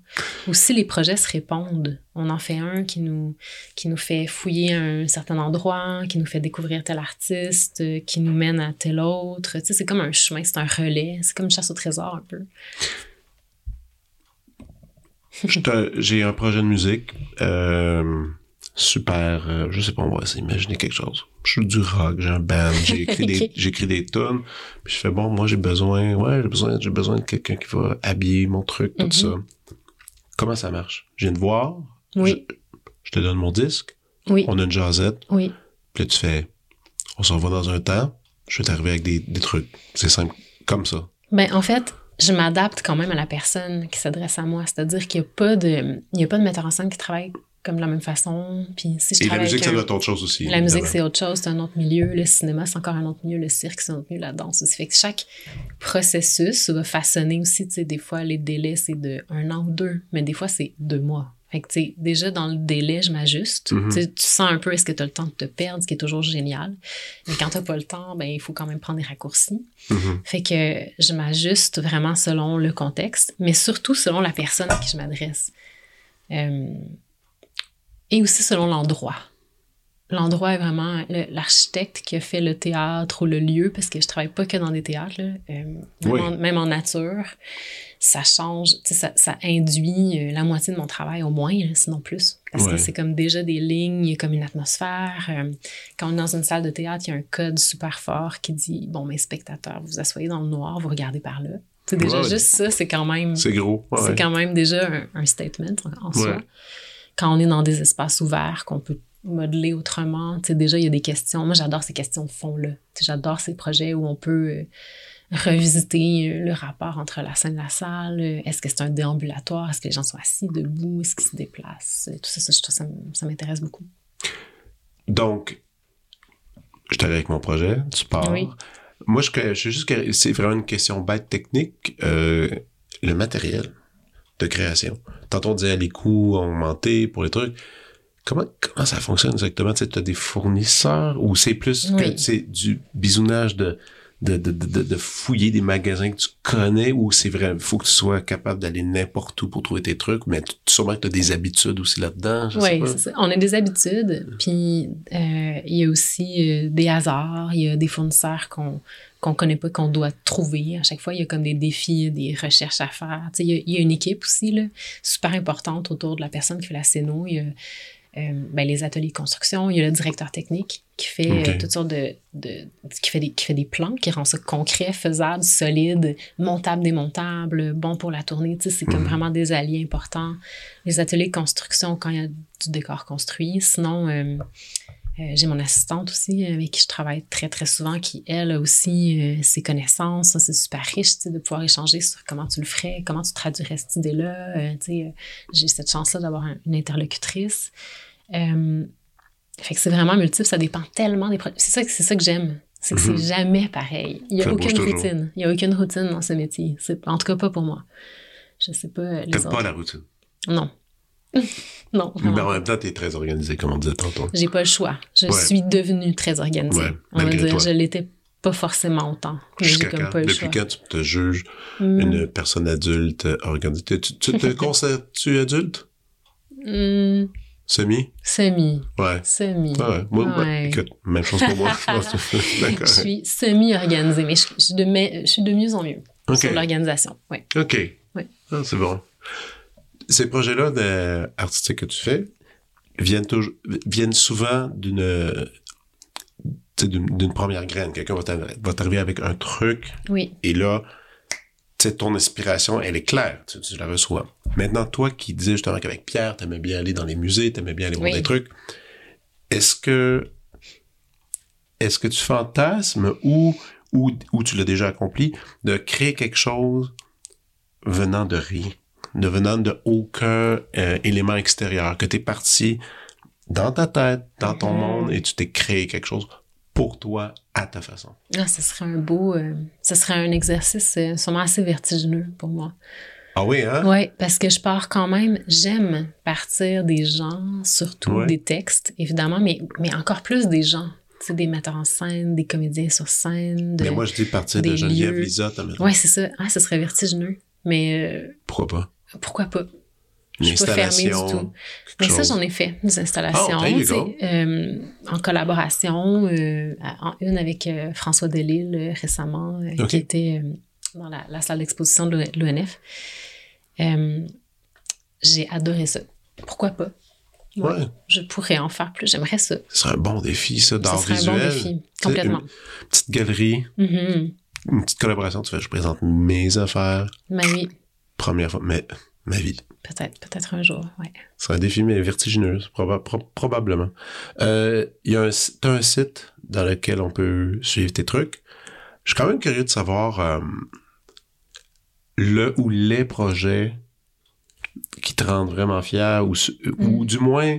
Aussi, les projets se répondent. On en fait un qui nous, qui nous fait fouiller un certain endroit, qui nous fait découvrir tel artiste, euh, qui nous mène à tel autre. Tu sais, c'est comme un chemin, c'est un relais, c'est comme une chasse au trésor un peu. J'ai un projet de musique euh, super, euh, je sais pas, on va essayer d'imaginer quelque chose. Je suis du rock, j'ai un band, j'ai écrit des, écrit des tunes, puis je fais bon, moi j'ai besoin, ouais, j'ai besoin, j'ai besoin de quelqu'un qui va habiller mon truc, tout Mhm. ça. Comment ça marche? Je viens de voir, Oui, je, je te donne mon disque, oui, on a une jasette, oui. puis là tu fais, on s'en va dans un temps, je vais t'arriver avec des, des trucs. C'est simple, comme ça. Ben, en fait, je m'adapte quand même à la personne qui s'adresse à moi. C'est-à-dire qu'il n'y a, pas de- il y a pas de metteur en scène qui travaille comme de la même façon. Puis si je Et la musique, avec ça un- doit être autre chose aussi. La musique, c'est autre chose, c'est un autre milieu. Le cinéma, c'est encore un autre milieu. Le cirque, c'est un autre milieu. La danse aussi. Fait que chaque processus va façonner aussi, tu sais, des fois, les délais, c'est de un an ou deux, mais des fois, c'est deux mois. Fait que, tu sais, déjà, dans le délai, je m'ajuste. Mhm. Tu sens un peu, est-ce que tu as le temps de te perdre, ce qui est toujours génial. Mais quand tu n'as pas le temps, ben, il faut quand même prendre des raccourcis. Mhm. Fait que je m'ajuste vraiment selon le contexte, mais surtout selon la personne à qui je m'adresse. Euh, et aussi selon l'endroit. L'endroit est vraiment l'architecte qui a fait le théâtre ou le lieu, parce que je travaille pas que dans des théâtres, là, euh, même, Oui. en, même en nature. Ça change, ça, ça induit euh, la moitié de mon travail au moins, sinon plus. Parce Ouais. que c'est comme déjà des lignes, comme une atmosphère. Euh, quand on est dans une salle de théâtre, il y a un code super fort qui dit Bon, mes spectateurs, vous vous asseyez dans le noir, vous regardez par là. C'est déjà Ouais. juste ça, c'est quand même. C'est gros. ouais, C'est quand même déjà un, un statement en, en soi. Quand on est dans des espaces ouverts, qu'on peut modeler autrement, tu sais, déjà, il y a des questions. Moi, j'adore ces questions de fond-là. Tu sais, J'adore ces projets où on peut euh, revisiter euh, le rapport entre la scène et la salle. Euh, Est-ce que c'est un déambulatoire? Est-ce que les gens sont assis, debout? Est-ce qu'ils se déplacent? Tout ça, ça, m'intéresse beaucoup. Donc, je t'arrive avec mon projet, tu pars. Oui. Moi, je, je suis juste que c'est vraiment une question bête technique. Euh, le matériel de création. Tantôt, on disait les coûts ont augmenté pour les trucs. Comment, comment ça fonctionne exactement? Tu as des fournisseurs ou c'est plus Oui. que c'est du bisounage de, de, de, de, de fouiller des magasins que tu connais ou c'est vrai, il faut que tu sois capable d'aller n'importe où pour trouver tes trucs, mais tu- sûrement que tu as des habitudes aussi là-dedans. Oui, c'est ça. On a des habitudes, puis euh, il y a aussi euh, des hasards, il y a des fournisseurs qu'on qu'on connaît pas, qu'on doit trouver. À chaque fois, il y a comme des défis, des recherches à faire. Tu sais, il, y a, il y a une équipe aussi, là, super importante autour de la personne qui fait la scéno. Il y a euh, ben, les ateliers de construction, il y a le directeur technique qui fait euh, toutes sortes de, de qui fait des qui fait des plans, qui rend ça concret, faisable, solide, montable, démontable, bon pour la tournée. Tu sais, c'est comme Mhm. vraiment des alliés importants. Les ateliers de construction quand il y a du décor construit. Sinon, euh, euh, j'ai mon assistante aussi euh, avec qui je travaille très très souvent, qui elle a aussi euh, ses connaissances. Ça, c'est super riche de pouvoir échanger sur comment tu le ferais, comment tu traduirais cette idée-là. Euh, j'ai cette chance-là d'avoir un- une interlocutrice. Fait que c'est vraiment multiple, ça dépend tellement des projets. C'est ça, que- c'est ça que j'aime. C'est que c'est jamais pareil. Il n'y a Ça aucune routine. Il n'y a aucune routine dans ce métier. En tout cas, pas pour moi. Je sais pas T'aimes autres. pas la routine? Non. non. Mais en même temps, t'es très organisé, comme on disait tantôt. J'ai pas le choix. Je Ouais. suis devenue très organisée. Ouais, On va malgré dire, toi. je l'étais pas forcément autant. Jusqu'à quand? pas Depuis choix. quand tu te juges Hmm. une personne adulte organisée? Tu, tu tu te considères-tu adulte? Hmm, Semi? semi. Ouais. Semi. Ah ouais. Moi, bah, écoute, même chose pour moi. je suis semi-organisée, mais je, je suis de me- je suis de mieux en mieux sur l'organisation. Ouais. OK. Ouais. Ah, c'est bon. Ces projets-là artistiques que tu fais viennent, toujours, viennent souvent d'une d'une première graine. Quelqu'un va t'arri- va t'arriver avec un truc Oui. et là, ton inspiration, elle est claire. Tu, tu la reçois. Maintenant, toi qui disais justement qu'avec Pierre, t'aimais bien aller dans les musées, t'aimais bien aller voir Oui. des trucs, est-ce que est-ce que tu fantasmes ou, ou, ou tu l'as déjà accompli de créer quelque chose venant de rien, de venant de aucun euh, élément extérieur, que tu es parti dans ta tête, dans ton monde et tu t'es créé quelque chose pour toi à ta façon. Ah, ce serait un beau, euh, ce serait un exercice euh, sûrement assez vertigineux pour moi. Ah oui, hein? Oui, parce que je pars quand même, j'aime partir des gens, surtout Ouais. des textes, évidemment, mais, mais encore plus des gens. Tu des metteurs en scène, des comédiens sur scène. De... Mais moi, je dis partir de Geneviève. Lisotte. Ouais, c'est ça. Ah, ce serait vertigineux. Mais euh, Pourquoi pas? Pourquoi pas? Une Je suis pas fermée du installation. tout. Mais ça, j'en ai fait, des installations, Oh, go. euh, en collaboration, euh, en une avec euh, François Delisle euh, récemment, qui était dans la, la salle d'exposition de l'ONF. J'ai adoré ça. Pourquoi pas? Ouais. Ouais. Je pourrais en faire plus. J'aimerais ça. Ce serait un bon défi, ça, Ce d'art serait visuel. un bon défi. Complètement. Une petite galerie, Mhm. une petite collaboration. Tu fais, je présente mes affaires. Mais oui, Première fois, mais ma vie. peut-être, peut-être un jour. Ouais. Ce serait un défi, mais vertigineux, proba- pro- probablement. Euh, y a un, t'as un site dans lequel on peut suivre tes trucs. Je suis quand même curieux de savoir euh, le ou les projets qui te rendent vraiment fier ou, ou du moins,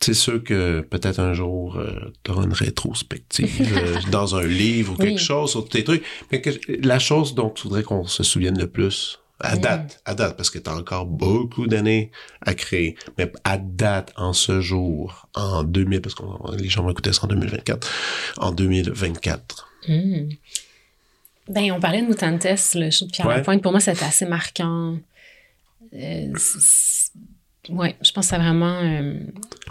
c'est sûr que peut-être un jour, tu auras une rétrospective euh, dans un livre ou quelque Oui. chose sur tes trucs. Mais que, la chose dont tu voudrais qu'on se souvienne le plus, à date, à date, parce que tu as encore beaucoup d'années à créer, mais à date, en ce jour, en 2000, parce que les gens vont écouter ça en 2024, en 2024. Hmm. Ben, on parlait de Mutantes, le show de Pierre Ouais. Lapointe. Pour moi, c'était assez marquant. Euh, c'est- c'est- ouais, je pense que ça vraiment. euh,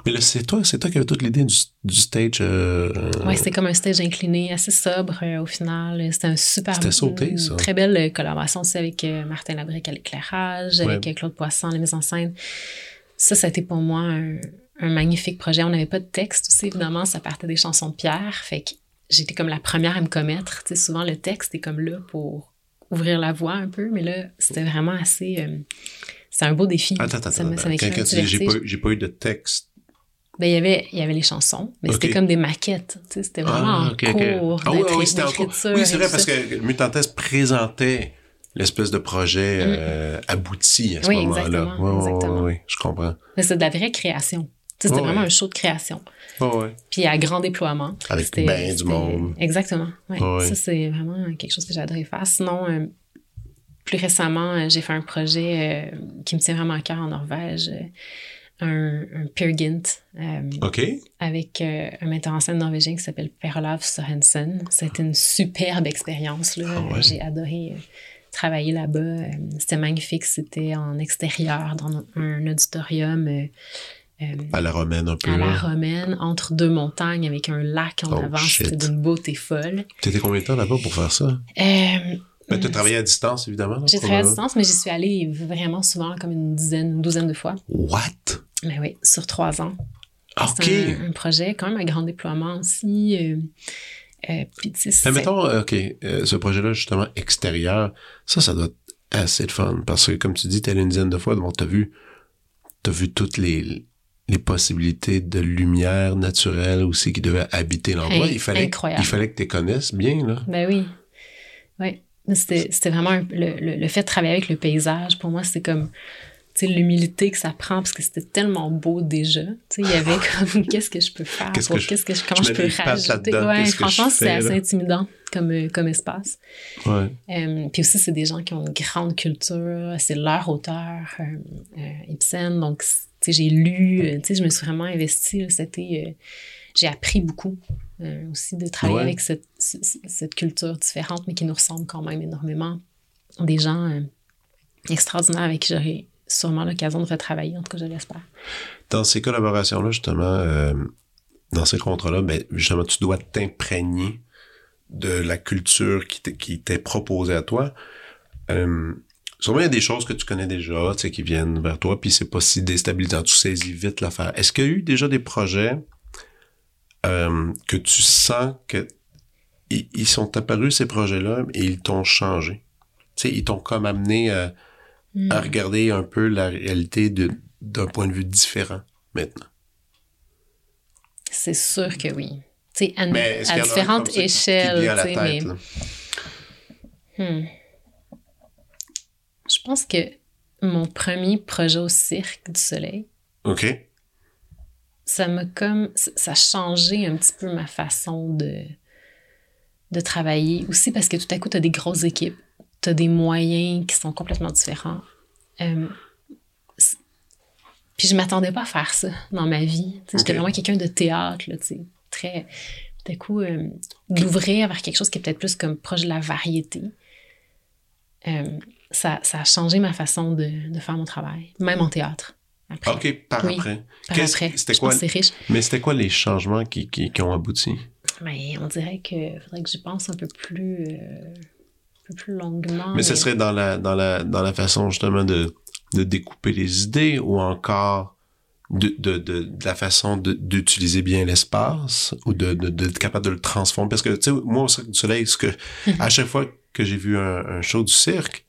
Mais là, c'est toi, c'est toi qui avais toute l'idée du, du stage. euh, ouais, c'était comme un stage incliné, assez sobre euh, au final. C'était un super. C'était sauté, une ça. Très belle euh, collaboration aussi avec euh, Martin Labrique à l'éclairage, Ouais. avec euh, Claude Poisson la mise en scène. Ça, ça a été pour moi un, un magnifique projet. On n'avait pas de texte aussi, évidemment. Ça partait des chansons de Pierre. Fait que j'étais comme la première à me commettre. Tu sais, souvent, le texte est comme là pour ouvrir la voie un peu, mais là, c'était vraiment assez. C'est un beau défi. Attends, attends, Ça attends. ça Quand, tu dis j'ai pas, eu- j'ai pas eu de texte. Ben, il y avait, il y avait les chansons, mais c'était comme des maquettes. tu sais, C'était vraiment en ok, ok. cours. Ah oui, oui, c'était en cours. Oui, c'est vrai, parce ça. que Mutantes présentait l'espèce de projet euh, abouti à ce Oui, moment-là. ouais, exactement. ouais, je comprends. Mais c'est de la vraie création. C'était vraiment ouais. un show de création. Ouais, ouais. Puis à grand déploiement. Avec ben du monde. Exactement. Ouais. Ça, c'est vraiment quelque chose que adoré faire. Sinon, euh, plus récemment, euh, j'ai fait un projet euh, qui me tient vraiment à cœur en Norvège. euh, un, un Peer avec un metteur en scène norvégien qui s'appelle Per-Olav Sørensen. C'était une superbe expérience. là. Ah ouais. J'ai adoré travailler là-bas. C'était magnifique. C'était en extérieur, dans un auditorium euh, À la romaine un peu. à la romaine, entre deux montagnes, avec un lac en Oh, avant. C'était d'une beauté folle. T'étais combien de temps là-bas pour faire ça? Euh, Ben, t'as travaillé à distance, évidemment. J'ai travaillé à probablement. distance, mais j'y suis allée vraiment souvent, comme une dizaine, une douzaine de fois. What? Mais oui, sur trois ans. OK. C'est un, un projet quand même à grand déploiement aussi. euh, euh, puis, tu sais, c'est- mettons, euh, OK, euh, ce projet-là, justement, extérieur, ça, ça doit être assez de fun. Parce que, comme tu dis, t'es allé une dizaine de fois, donc t'as vu, t'as vu toutes les, les possibilités de lumière naturelle aussi qui devaient habiter l'endroit. Il fallait, incroyable. il fallait que tu connaisses bien, là. Ben oui. Oui. C'était vraiment un- le, le- le fait de travailler avec le paysage, pour moi, c'était comme l'humilité que ça prend parce que c'était tellement beau déjà. Il y avait comme qu'est-ce que je peux faire Qu'est-ce que je- qu'est-ce que je, comment je je, peux rajouter? Ouais, franchement, c'est assez intimidant comme, euh, comme espace. Ouais. Euh, puis aussi, c'est des gens qui ont une grande culture, c'est leur auteur, euh, euh, Ibsen. Donc, j'ai lu, je me suis vraiment investie. C'était, j'ai appris beaucoup euh, aussi de travailler Ouais. avec cette, culture différente, mais qui nous ressemble quand même énormément. Des gens euh, extraordinaires avec qui j'aurai sûrement l'occasion de retravailler, en tout cas, je l'espère. Dans ces collaborations-là, justement, euh, dans ces contrats-là, ben, justement, tu dois t'imprégner de la culture qui t'est- qui t'est proposée à toi. Sûrement, il y a des choses que tu connais déjà, tu sais, qui viennent vers toi, puis c'est pas si déstabilisant. Tu saisis vite l'affaire. Est-ce qu'il y a eu déjà des projets euh, que tu sens que ils, ils sont apparus, ces projets-là, et ils t'ont changé? Tu sais, ils t'ont comme amené à, Hmm. à regarder un peu la réalité d'un point de vue différent maintenant. C'est sûr que oui. Tu sais, à, Mais différentes échelles, à tête, mais? Hmm. Je pense que mon premier projet au Cirque du Soleil, OK. Ça m'a comme. Ça a changé un petit peu ma façon de, de travailler. Aussi parce que tout à coup, tu as des grosses équipes, tu as des moyens qui sont complètement différents. Euh, puis je m'attendais pas à faire ça dans ma vie. J'étais vraiment quelqu'un de théâtre, là, très. Tout à coup, euh, d'ouvrir vers quelque chose qui est peut-être plus comme proche de la variété. Euh, ça, ça, a changé ma façon de, de, faire mon travail, même en théâtre. Après. OK, par après. Par après. C'était quoi, riche. Mais c'était quoi les changements qui, qui, qui ont abouti? Mais on dirait que faudrait que j'y pense un peu plus, euh, un peu plus longuement. Mais, ce serait dans la, dans, la, dans la façon justement de, de découper les idées ou encore de, de, de, de la façon d'utiliser bien l'espace ou de, de, capable de le transformer? Parce que, tu sais, moi, au Cirque du Soleil, ce que, à chaque fois que j'ai vu un, un, show du cirque,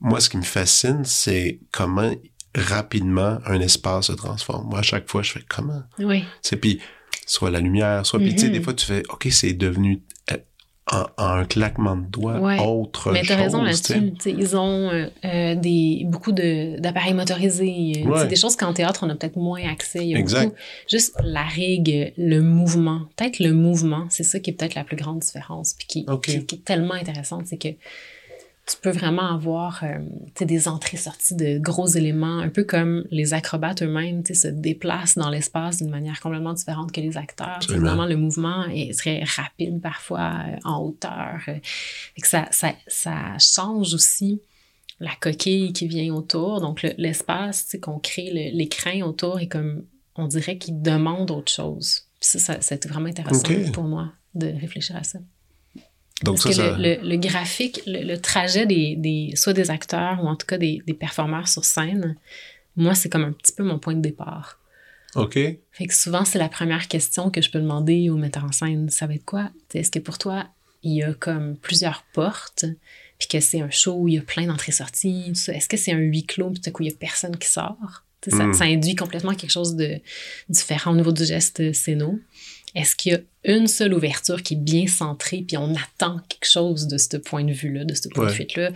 moi, ce qui me fascine, c'est comment rapidement un espace se transforme. Moi, à chaque fois, je fais comment? Oui. C'est puis soit la lumière, soit. Puis, tu sais, des mm-hmm. fois, tu fais, OK, c'est devenu euh, en, un claquement de doigts autre Mais chose. Mais t'as raison là-dessus. Ils ont euh, euh, des, beaucoup d'appareils motorisés. C'est des choses qu'en théâtre, on a peut-être moins accès. Il y a exact. Beaucoup, juste la rigue, le mouvement. Peut-être le mouvement, c'est ça qui est peut-être la plus grande différence. Puis qui, qui, qui est tellement intéressante, c'est que tu peux vraiment avoir euh, des entrées-sorties de gros éléments, un peu comme les acrobates eux-mêmes se déplacent dans l'espace d'une manière complètement différente que les acteurs. Vraiment, le mouvement est très rapide parfois euh, en hauteur. Euh, et que ça, ça, ça, change aussi la coquille qui vient autour. Donc, l'espace qu'on crée, l'écran autour est comme, on dirait qu'il demande autre chose. Puis ça, ça, c'est vraiment intéressant pour moi de réfléchir à ça. Donc Parce que Le, le, graphique, le, trajet des, des, soit des acteurs ou en tout cas des, des performeurs sur scène, moi, c'est comme un petit peu mon point de départ. OK. Fait que souvent, c'est la première question que je peux demander au metteur en scène. Ça va être quoi? Est-ce que pour toi, il y a comme plusieurs portes, puis que c'est un show où il y a plein d'entrées-sorties? Est-ce que c'est un huis clos, puis tout à coup, il n'y a personne qui sort? Ça, mm. ça, induit complètement quelque chose de différent au niveau du geste scéno. Est-ce qu'il y a une seule ouverture qui est bien centrée, puis on attend quelque chose de ce point de vue-là, de ce point de fuite-là?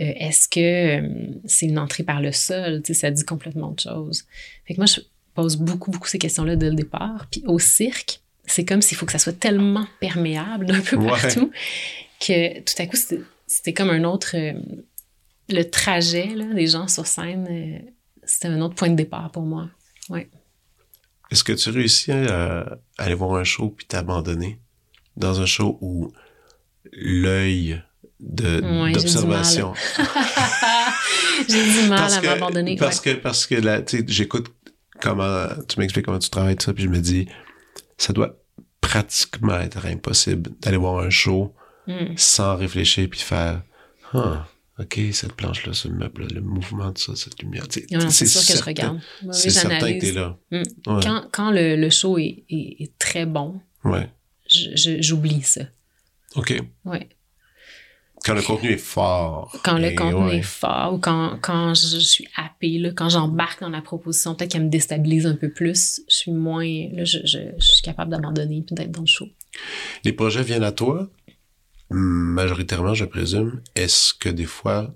Euh, est-ce que euh, c'est une entrée par le sol? Tu sais, ça dit complètement autre chose. Fait que moi, je pose beaucoup, beaucoup ces questions-là dès le départ. Puis au cirque, c'est comme s'il faut que ça soit tellement perméable d'un peu partout que tout à coup, c'était comme un autre... Euh, le trajet là, des gens sur scène, c'était un autre point de départ pour moi. Ouais. Est-ce que tu réussis à, aller voir un show puis t'abandonner dans un show où l'œil de d'observation. J'ai du mal, à m'abandonner. Parce que parce que là, tu sais, j'écoute comment tu m'expliques comment tu travailles ça puis je me dis ça doit pratiquement être impossible d'aller voir un show hmm. sans réfléchir puis faire OK, cette planche-là, ce meuble, le mouvement de ça, cette lumière. C'est sûr que je regarde. c'est certain que t'es là. Mm. Quand, quand le, le, show est, est, très bon, ouais. j'oublie ça. OK. Ouais. Quand le contenu est fort. Quand le contenu est fort ou quand, quand je suis happée, là, quand j'embarque dans la proposition, peut-être qu'elle me déstabilise un peu plus, je suis moins. Là, je, je, je suis capable d'abandonner et d'être dans le show. Les projets viennent à toi? Majoritairement, je présume, est-ce que des fois,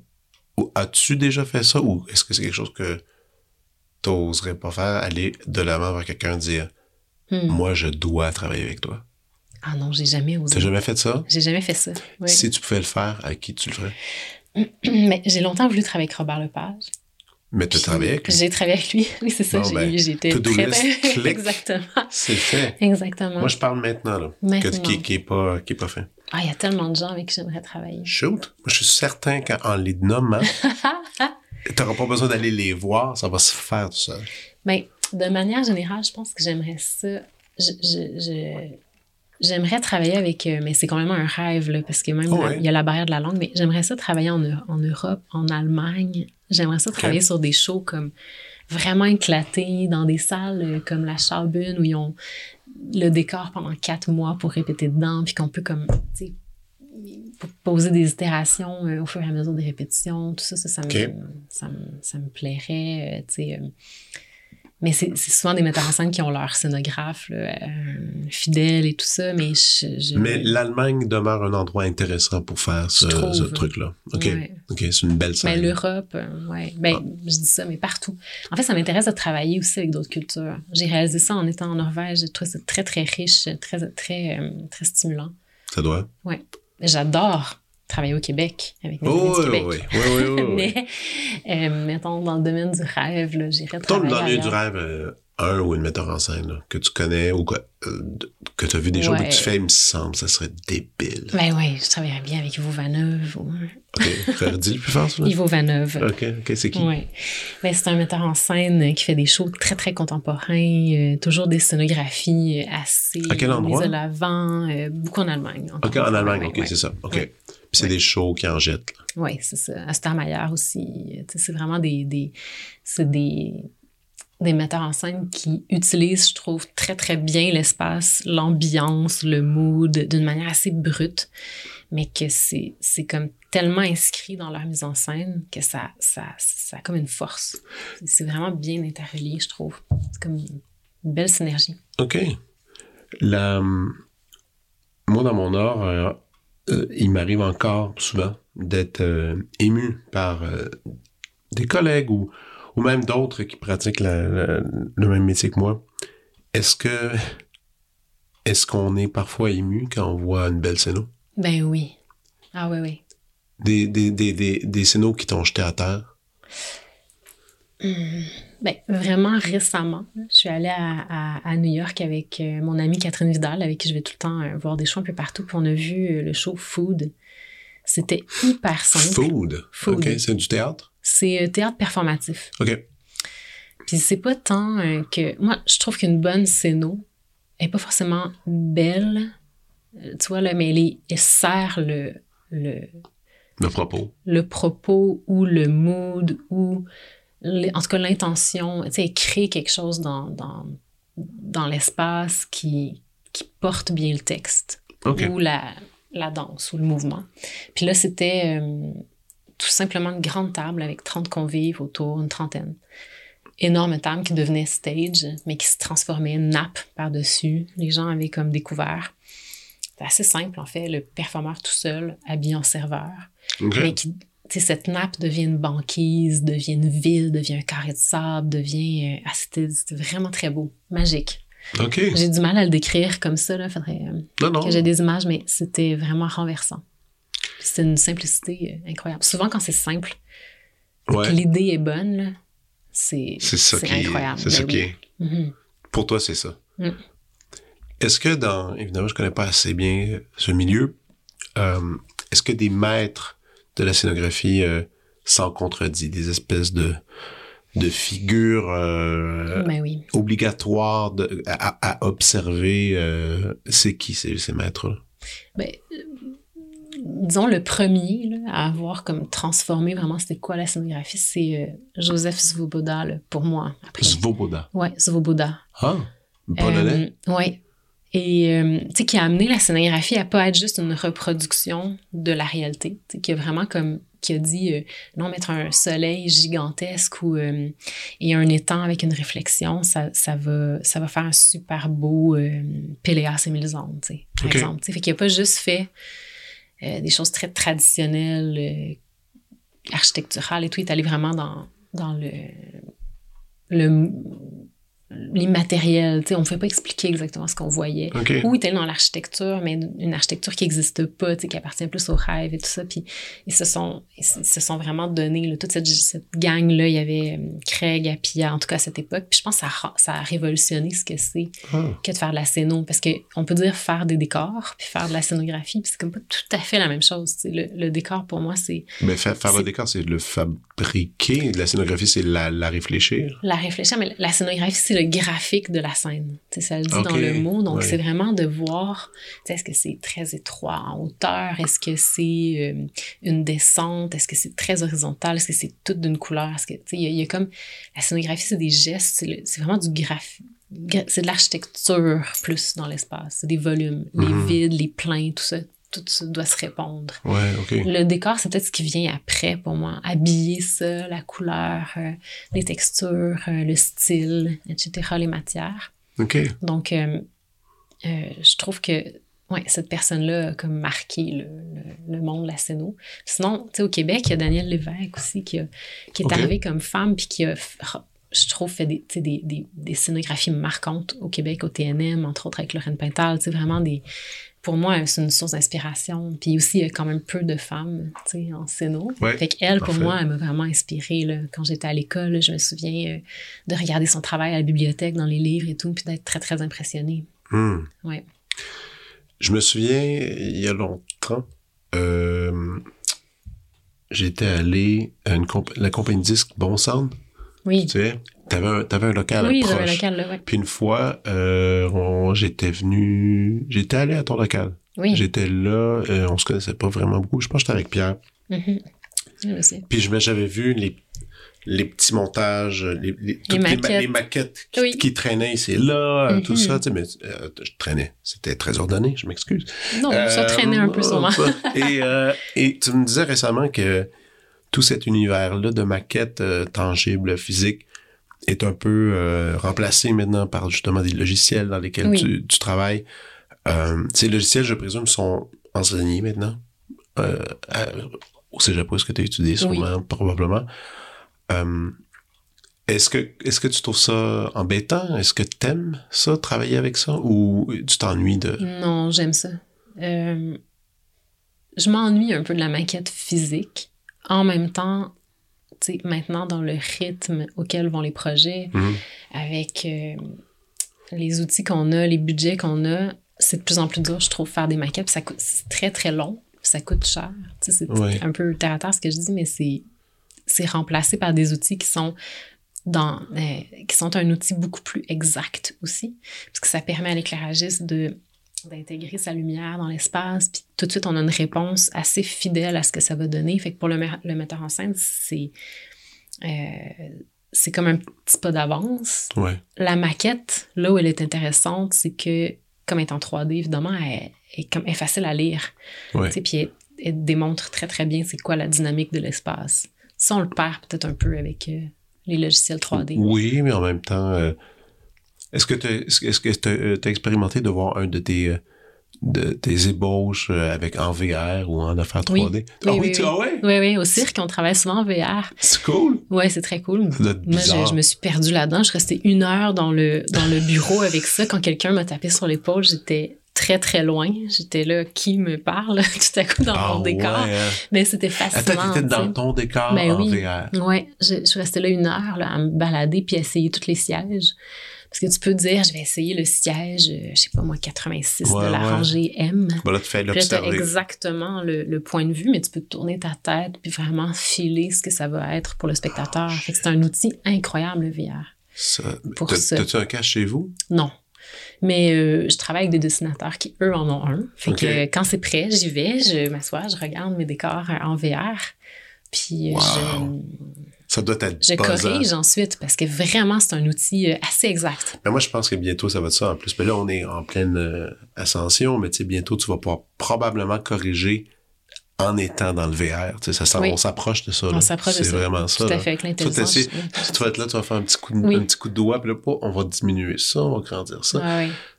as-tu déjà fait ça ou est-ce que c'est quelque chose que tu n'oserais pas faire, aller de l'avant vers quelqu'un dire hmm. Moi, je dois travailler avec toi? Ah non, j'ai jamais osé. T'as jamais fait ça? J'ai jamais fait ça. Si tu pouvais le faire, à qui tu le ferais? Mais j'ai longtemps voulu travailler avec Robert Lepage. Mais tu travaillé avec lui? J'ai travaillé avec lui. Oui, c'est ça. Ben, j'ai été très... Exactement. C'est fait. Exactement. Moi, je parle maintenant, là. Maintenant. Que, qui, qui, est pas, qui est pas fait. Ah, il y a tellement de gens avec qui j'aimerais travailler. Shoot. Moi, je suis certain qu'en les nommant, tu n'auras pas besoin d'aller les voir, ça va se faire tout seul. Mais ben, de manière générale, je pense que j'aimerais ça. Je, je, j'aimerais travailler avec, euh, mais c'est quand même un rêve, là, parce que même, oh, il y a la barrière de la langue, mais j'aimerais ça travailler en, en Europe, en Allemagne. J'aimerais ça travailler sur des shows comme vraiment éclatés, dans des salles euh, comme la Schaubühne, où ils ont le décor pendant quatre mois pour répéter dedans, puis qu'on peut comme, tu sais, poser des itérations euh, au fur et à mesure des répétitions, tout ça, ça, ça, me, ça, me, ça me, plairait, euh, tu sais. Euh, mais c'est souvent des metteurs en scène qui ont leur scénographe là, euh, fidèle et tout ça, mais je... je- Mais l'Allemagne demeure un endroit intéressant pour faire ce, Je trouve. ce truc-là. OK. Ouais. OK, c'est une belle scène. l'Europe, euh, ouais. Ben, Ah. je dis ça, mais partout. En fait, ça m'intéresse de travailler aussi avec d'autres cultures. J'ai réalisé ça en étant en Norvège. J'ai trouvé ça très, très riche, très, très, euh, très stimulant. Ça doit. J'adore travailler au Québec avec amis Oh, du oui, Québec. oui, oui, oui, mais, euh, mettons, dans le domaine du rêve, là, j'irais travailler dans le milieu du rêve, euh, un ou une metteur en scène là, que tu connais ou que, euh, que tu as vu des choses Ouais. que tu fais, il me semble, ça serait débile. Ben oui, je travaillerais bien avec Yvo Vaneuve. ou- OK, redis le plus fort, ça. Yvo Vaneuve. OK, OK, c'est qui? Oui. Ben, c'est un metteur en scène qui fait des shows très, très contemporains, euh, toujours des scénographies assez À quel endroit? mises de l'avant, euh, beaucoup en Allemagne. OK, en Allemagne, OK, c'est ça. OK. C'est Ouais. des shows qui en jettent. Oui, c'est ça. Aussi. euh, tu sais, C'est vraiment des, des, c'est des, des metteurs en scène qui utilisent, je trouve, très, très bien l'espace, l'ambiance, le mood d'une manière assez brute, mais que c'est c'est comme tellement inscrit dans leur mise en scène que ça, ça, ça a comme une force. C'est vraiment bien interrelié, je trouve. C'est comme une belle synergie. OK. La, moi, dans mon art, euh, il m'arrive encore souvent d'être euh, ému par euh, des collègues ou, ou même d'autres qui pratiquent la- la- le même métier que moi. Est-ce que est-ce qu'on est parfois ému quand on voit une belle scéno? Ben oui. Ah oui, oui. Des, des, des, des, des qui t'ont jeté à terre? Ben, vraiment récemment, je suis allée à, à- à New York avec euh, mon amie Catherine Vidal, avec qui je vais tout le temps euh, voir des shows un peu partout. Puis on a vu euh, le show Food. C'était hyper simple. Food? Food. OK, c'est du théâtre? C'est théâtre performatif. OK. Puis c'est pas tant que. Moi, je trouve qu'une bonne scéno est pas forcément belle, tu vois, là, mais elle, est- elle sert le, le, Le propos. le propos ou le mood ou en tout cas l'intention, tu sais, elle crée quelque chose dans, dans, dans l'espace qui, qui porte bien le texte ou la, la danse ou le mouvement. Puis là, c'était euh, tout simplement une grande table avec 30 convives autour, une trentaine. Énorme table qui devenait stage, mais qui se transformait nappe par-dessus. Les gens avaient comme découvert. C'est assez simple, en fait, le performeur tout seul, habillé en serveur mais qui, cette nappe devient une banquise, devient une ville, devient un carré de sable, devient... euh, ah, c'était vraiment très beau, magique. OK. J'ai du mal à le décrire comme ça, là, faudrait euh, Non, non. que j'ai des images, mais c'était vraiment renversant. C'était une simplicité euh, incroyable. Souvent, quand c'est simple, Ouais. que l'idée est bonne, c'est C'est ça c'est qui est. incroyable. C'est ça Ben qui est. Mhm. Pour toi, c'est ça. Mm. Est-ce que dans, évidemment, je connais pas assez bien ce milieu, euh, est-ce que des maîtres de la scénographie euh, s'en contredit, des espèces de, de figures euh, Ben oui. obligatoires de- à, à observer, euh, c'est qui ces, ces maîtres-là? Ben, disons, le premier là, à avoir comme transformé vraiment c'était quoi la scénographie, c'est Joseph Svoboda, là, pour moi. Après. Svoboda. Ouais, Svoboda. Ah, polonais? Ouais. Et euh, tu sais, qui a amené la scénographie à pas être juste une reproduction de la réalité. Qui a vraiment comme qui a dit euh, non mettre un soleil gigantesque ou euh, et un étang avec une réflexion ça, ça va ça va faire un super beau euh, Péléas et Mélisande par Ok. exemple tu sais fait qu'il a pas juste fait euh, des choses très traditionnelles architecturales et tout il est allé vraiment dans dans le le l'immatériel, tu sais, on ne fait pas expliquer exactement ce qu'on voyait. OK. Ou il était dans l'architecture, mais une architecture qui n'existe pas, tu sais, qui appartient plus au rêve et tout ça. Puis ils se sont, ils se ils sont vraiment donné, là, toute cette, cette gang-là, il y avait euh, Craig, Appia, en tout cas à cette époque. Puis je pense que ça, a ra- ça a révolutionné ce que c'est Ah. que de faire de la scéno. Parce qu'on peut dire faire des décors, puis faire de la scénographie, puis c'est comme pas tout à fait la même chose. Le, le décor, pour moi, c'est Mais fa- faire le décor, c'est le fabriquer. La scénographie, c'est la, la réfléchir. la réfléchir, mais la scénographie, c'est le graphique de la scène. Tu sais, ça le dit dans le mot. Donc, c'est vraiment de voir, est-ce que c'est très étroit en hauteur? Est-ce que c'est euh, une descente? Est-ce que c'est très horizontal? Est-ce que c'est tout d'une couleur? Est-ce que, il y, a- il y a comme, la scénographie, c'est des gestes, c'est vraiment du graphique. C'est de l'architecture plus dans l'espace. C'est des volumes, les Mhm. vides, les pleins, tout ça. Tout ça doit se répondre. Ouais. Le décor, c'est peut-être ce qui vient après pour moi. Habiller ça, la couleur, euh, les textures, euh, le style, etc., les matières. Donc, euh, je trouve que ouais, cette personne-là a comme marqué le, le, le monde de la scéno. Sinon, tu sais, au Québec, il y a Daniel Lévesque aussi qui, a- qui est Ok. arrivé comme femme puis qui a, je trouve, fait des, des, des, des scénographies marquantes au Québec, au TNM, entre autres avec Lorraine Pintal. Sais, vraiment des... Pour moi, c'est une source d'inspiration. Puis aussi, il y a quand même peu de femmes, en scéno. Ouais, fait qu'elle, pour parfait. moi, elle m'a vraiment inspirée. Là. Quand j'étais à l'école, je me souviens euh, de regarder son travail à la bibliothèque, dans les livres et tout, puis d'être très, très impressionnée. Hmm. Ouais. Je me souviens, il y a longtemps, euh, j'étais allé à une comp- la compagnie disque Bon Sound, Oui. tu sais. T'avais un, t'avais un local Oui, proche. j'avais un local là, ouais. Puis une fois, euh, on- j'étais venu, j'étais allé à ton local. Oui. J'étais là, euh, on se connaissait pas vraiment beaucoup. Je pense que j'étais avec Pierre. Je le sais. Puis j'avais vu les, les petits montages, les, les, toutes les ma- maquettes. les maquettes qui, Oui. qui traînaient ici et là, euh, tout Mhm. ça. Tu sais, mais euh, je traînais. C'était très ordonné, je m'excuse. Non, ça Euh, traînait un peu sûrement. et, euh, et tu me disais récemment que tout cet univers-là de maquettes euh, tangibles, physiques, est un peu euh, remplacé maintenant par justement des logiciels dans lesquels Oui. tu, tu travailles. Euh, ces logiciels, je présume, sont enseignés maintenant à- au cégep où est-ce que tu as étudié, sûrement, probablement. Est-ce que, est-ce que tu trouves ça embêtant? Est-ce que tu aimes ça, travailler avec ça? Ou tu t'ennuies de... Non, j'aime ça. Euh, je m'ennuie un peu de la maquette physique. En même temps, maintenant, dans le rythme auquel vont les projets, Mhm. avec euh, les outils qu'on a, les budgets qu'on a, c'est de plus en plus dur, je trouve, faire des maquettes. Ça coûte, c'est très, très long. ça coûte cher. C'est Ouais. un peu terre à terre ce que je dis, mais c'est, c'est remplacé par des outils qui sont dans, euh, qui sont un outil beaucoup plus exact aussi, parce que ça permet à l'éclairagiste de d'intégrer sa lumière dans l'espace, puis tout de suite, on a une réponse assez fidèle à ce que ça va donner. Fait que pour le, le metteur en scène, c'est euh, c'est comme un petit pas d'avance. Ouais. La maquette, là où elle est intéressante, c'est que, comme elle est en 3D, évidemment, elle, elle est, comme, elle est facile à lire. Ouais. Puis elle, elle démontre très, très bien c'est quoi la dynamique de l'espace. Ça, on le perd peut-être un peu avec euh, les logiciels 3D. Oui, mais en même temps, euh, est-ce que tu as expérimenté de voir un de tes, euh, de tes ébauches euh, avec en VR ou en affaires 3D? ah oui, oui, tu, oui. ah ouais? Oui, oui, au cirque, on travaille souvent en VR. C'est cool. Ouais, c'est très cool. Ça doit être Moi, je, me suis perdue là-dedans. Je restais une heure dans le, dans le bureau avec ça. Quand quelqu'un m'a tapé sur l'épaule, j'étais très, très loin. J'étais là, qui me parle tout à coup dans Ah mon décor. hein. Mais c'était fascinant. Attends, t'étais dans ton décor Ben en oui. VR. Ouais, je, je suis restée là une heure là, à me balader puis à essayer tous les sièges. Parce que tu peux dire, je vais essayer le siège, euh, je sais pas moi, 86 Ouais, de la ouais. rangée M. Bon, là, tu fais l'observer. exactement le, le point de vue, mais tu peux tourner ta tête puis vraiment filer ce que ça va être pour le spectateur. Que c'est un outil incroyable, le VR. T'as-tu un cas chez vous? Non. Mais euh, je travaille avec des dessinateurs qui, eux, en ont un. Fait que euh, quand c'est prêt, j'y vais, je m'assois, je regarde mes décors euh, en VR. Puis Wow. Ça doit être je, buzzant. corrige ensuite parce que vraiment, c'est un outil euh, assez exact. Mais moi, je pense que bientôt, ça va être ça en plus. Mais là, on est en pleine euh, ascension, mais tu sais, bientôt, tu vas pouvoir probablement corriger en étant dans le VR. Tu sais, ça, s'en- Oui. On s'approche de ça. On s'approche de C'est ça. vraiment ça. Tout à là. fait, avec l'intelligence. t'essayer- tu vas être là, tu vas faire un petit coup de, Oui. un petit coup de doigt, puis là, pas, on va diminuer ça, on va grandir ça.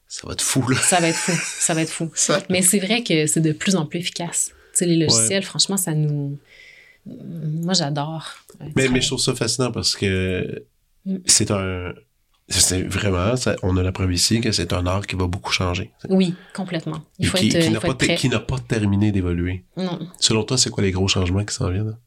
Ça va être fou, là. Ça va être fou. Ça va être fou. Ça- Mais c'est vrai que c'est de plus en plus efficace. Tu sais, les logiciels, franchement, ça nous. Moi, j'adore. Mais, mais je trouve ça fascinant parce que Mm. c'est un. C'est vraiment, ça- on a la preuve ici que c'est un art qui va beaucoup changer. Oui, complètement. Il faut qui, être, qui il n'a pas, être te- prêt. qui n'a pas terminé d'évoluer. Non. Selon toi, c'est quoi les gros changements qui s'en viennent? là?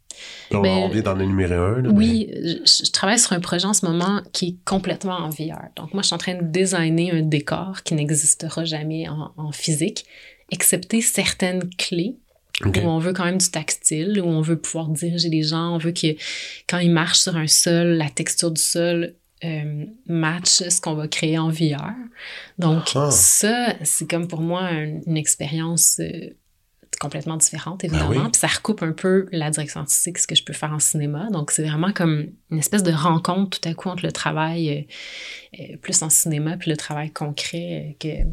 On, Ben, on vient d'en énumérer un. là, Oui, je, je travaille sur un projet en ce moment qui est complètement en VR. Donc, moi, je suis en train de designer un décor qui n'existera jamais en, en physique, excepté certaines clés où on veut quand même du tactile, où on veut pouvoir diriger les gens, on veut que quand ils marchent sur un sol, la texture du sol euh, match ce qu'on va créer en VR. Donc, Ah. ça, c'est comme pour moi un- une expérience euh, complètement différente, évidemment. Ben oui. Puis ça recoupe un peu la direction artistique, ce que je peux faire en cinéma. Donc, c'est vraiment comme une espèce de rencontre tout à coup entre le travail euh, euh, plus en cinéma puis le travail concret euh, que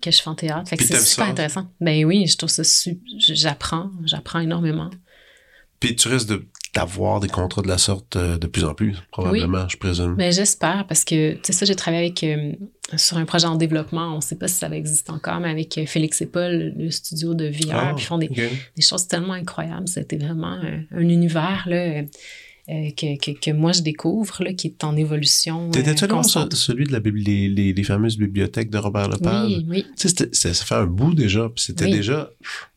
que je fais en théâtre. Fait que Puis c'est super ça? intéressant. Ben oui, je trouve ça J'apprends, j'apprends énormément. Puis tu risques de- d'avoir des contrats de la sorte euh, de plus en plus, probablement, je présume. Ben j'espère parce que, tu sais, ça, j'ai travaillé avec, euh, sur un projet en développement. On sait pas si ça existe encore, mais avec euh, Félix et Paul, le studio de VR, Ah, puis ils font des, choses tellement incroyables. C'était vraiment un, un univers là, euh, euh, que, que, que moi je découvre, là, qui est en évolution. euh, T'étais-tu ce- celui de la bibli- les, les, les fameuses bibliothèques de Robert Lepage? Oui, oui. Tu sais, ça fait un bout déjà, puis c'était Oui. déjà,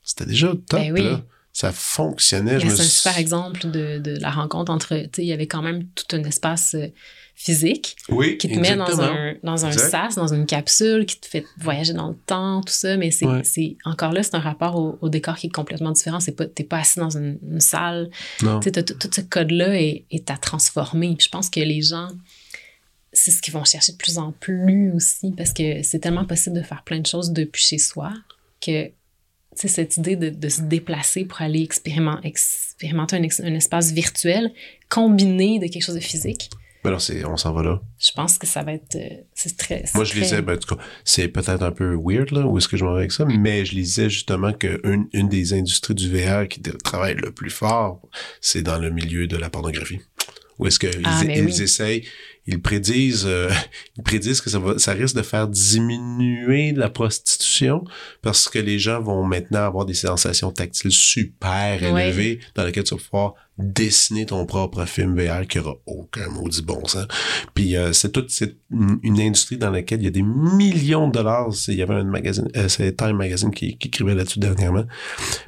c'était déjà top, Ben oui. là. Ça fonctionnait. me C'est un super exemple de, de la rencontre entre, tu sais, il y avait quand même tout un espace euh, physique Oui, qui te met dans un, dans un sas, dans une capsule, qui te fait voyager dans le temps, tout ça. Mais c'est, Ouais. c'est encore là, c'est un rapport au, au décor qui est complètement différent. C'est pas, t'es pas assis dans une, une salle. Non. Tu sais, t'as tout, ce code-là est, est à transformer. Puis je pense que les gens, c'est ce qu'ils vont chercher de plus en plus aussi, parce que c'est tellement possible de faire plein de choses depuis chez soi que tu sais, cette idée de, de se déplacer pour aller expériment- expérimenter un, ex- un espace virtuel combiné de quelque chose de physique, Mais non, c'est, on s'en va là. je pense que ça va être. euh, c'est très. Moi, je très- lisais, ben, en tout cas, c'est peut-être un peu weird, là, où est-ce que je m'en vais avec ça, mais je lisais justement qu'une une des industries du VR qui travaille le plus fort, c'est dans le milieu de la pornographie. Où est-ce qu'ils Ah, ils oui. essayent, ils prédisent, euh, ils prédisent que ça va, ça risque de faire diminuer la prostitution parce que les gens vont maintenant avoir des sensations tactiles super élevées dans lesquelles tu vas pouvoir dessiner ton propre film VR qui aura aucun maudit bon sens. Puis euh, c'est toute une, une industrie dans laquelle il y a des millions de dollars. Il y avait un magazine, euh, c'est Time Magazine qui, qui écrivait là-dessus dernièrement.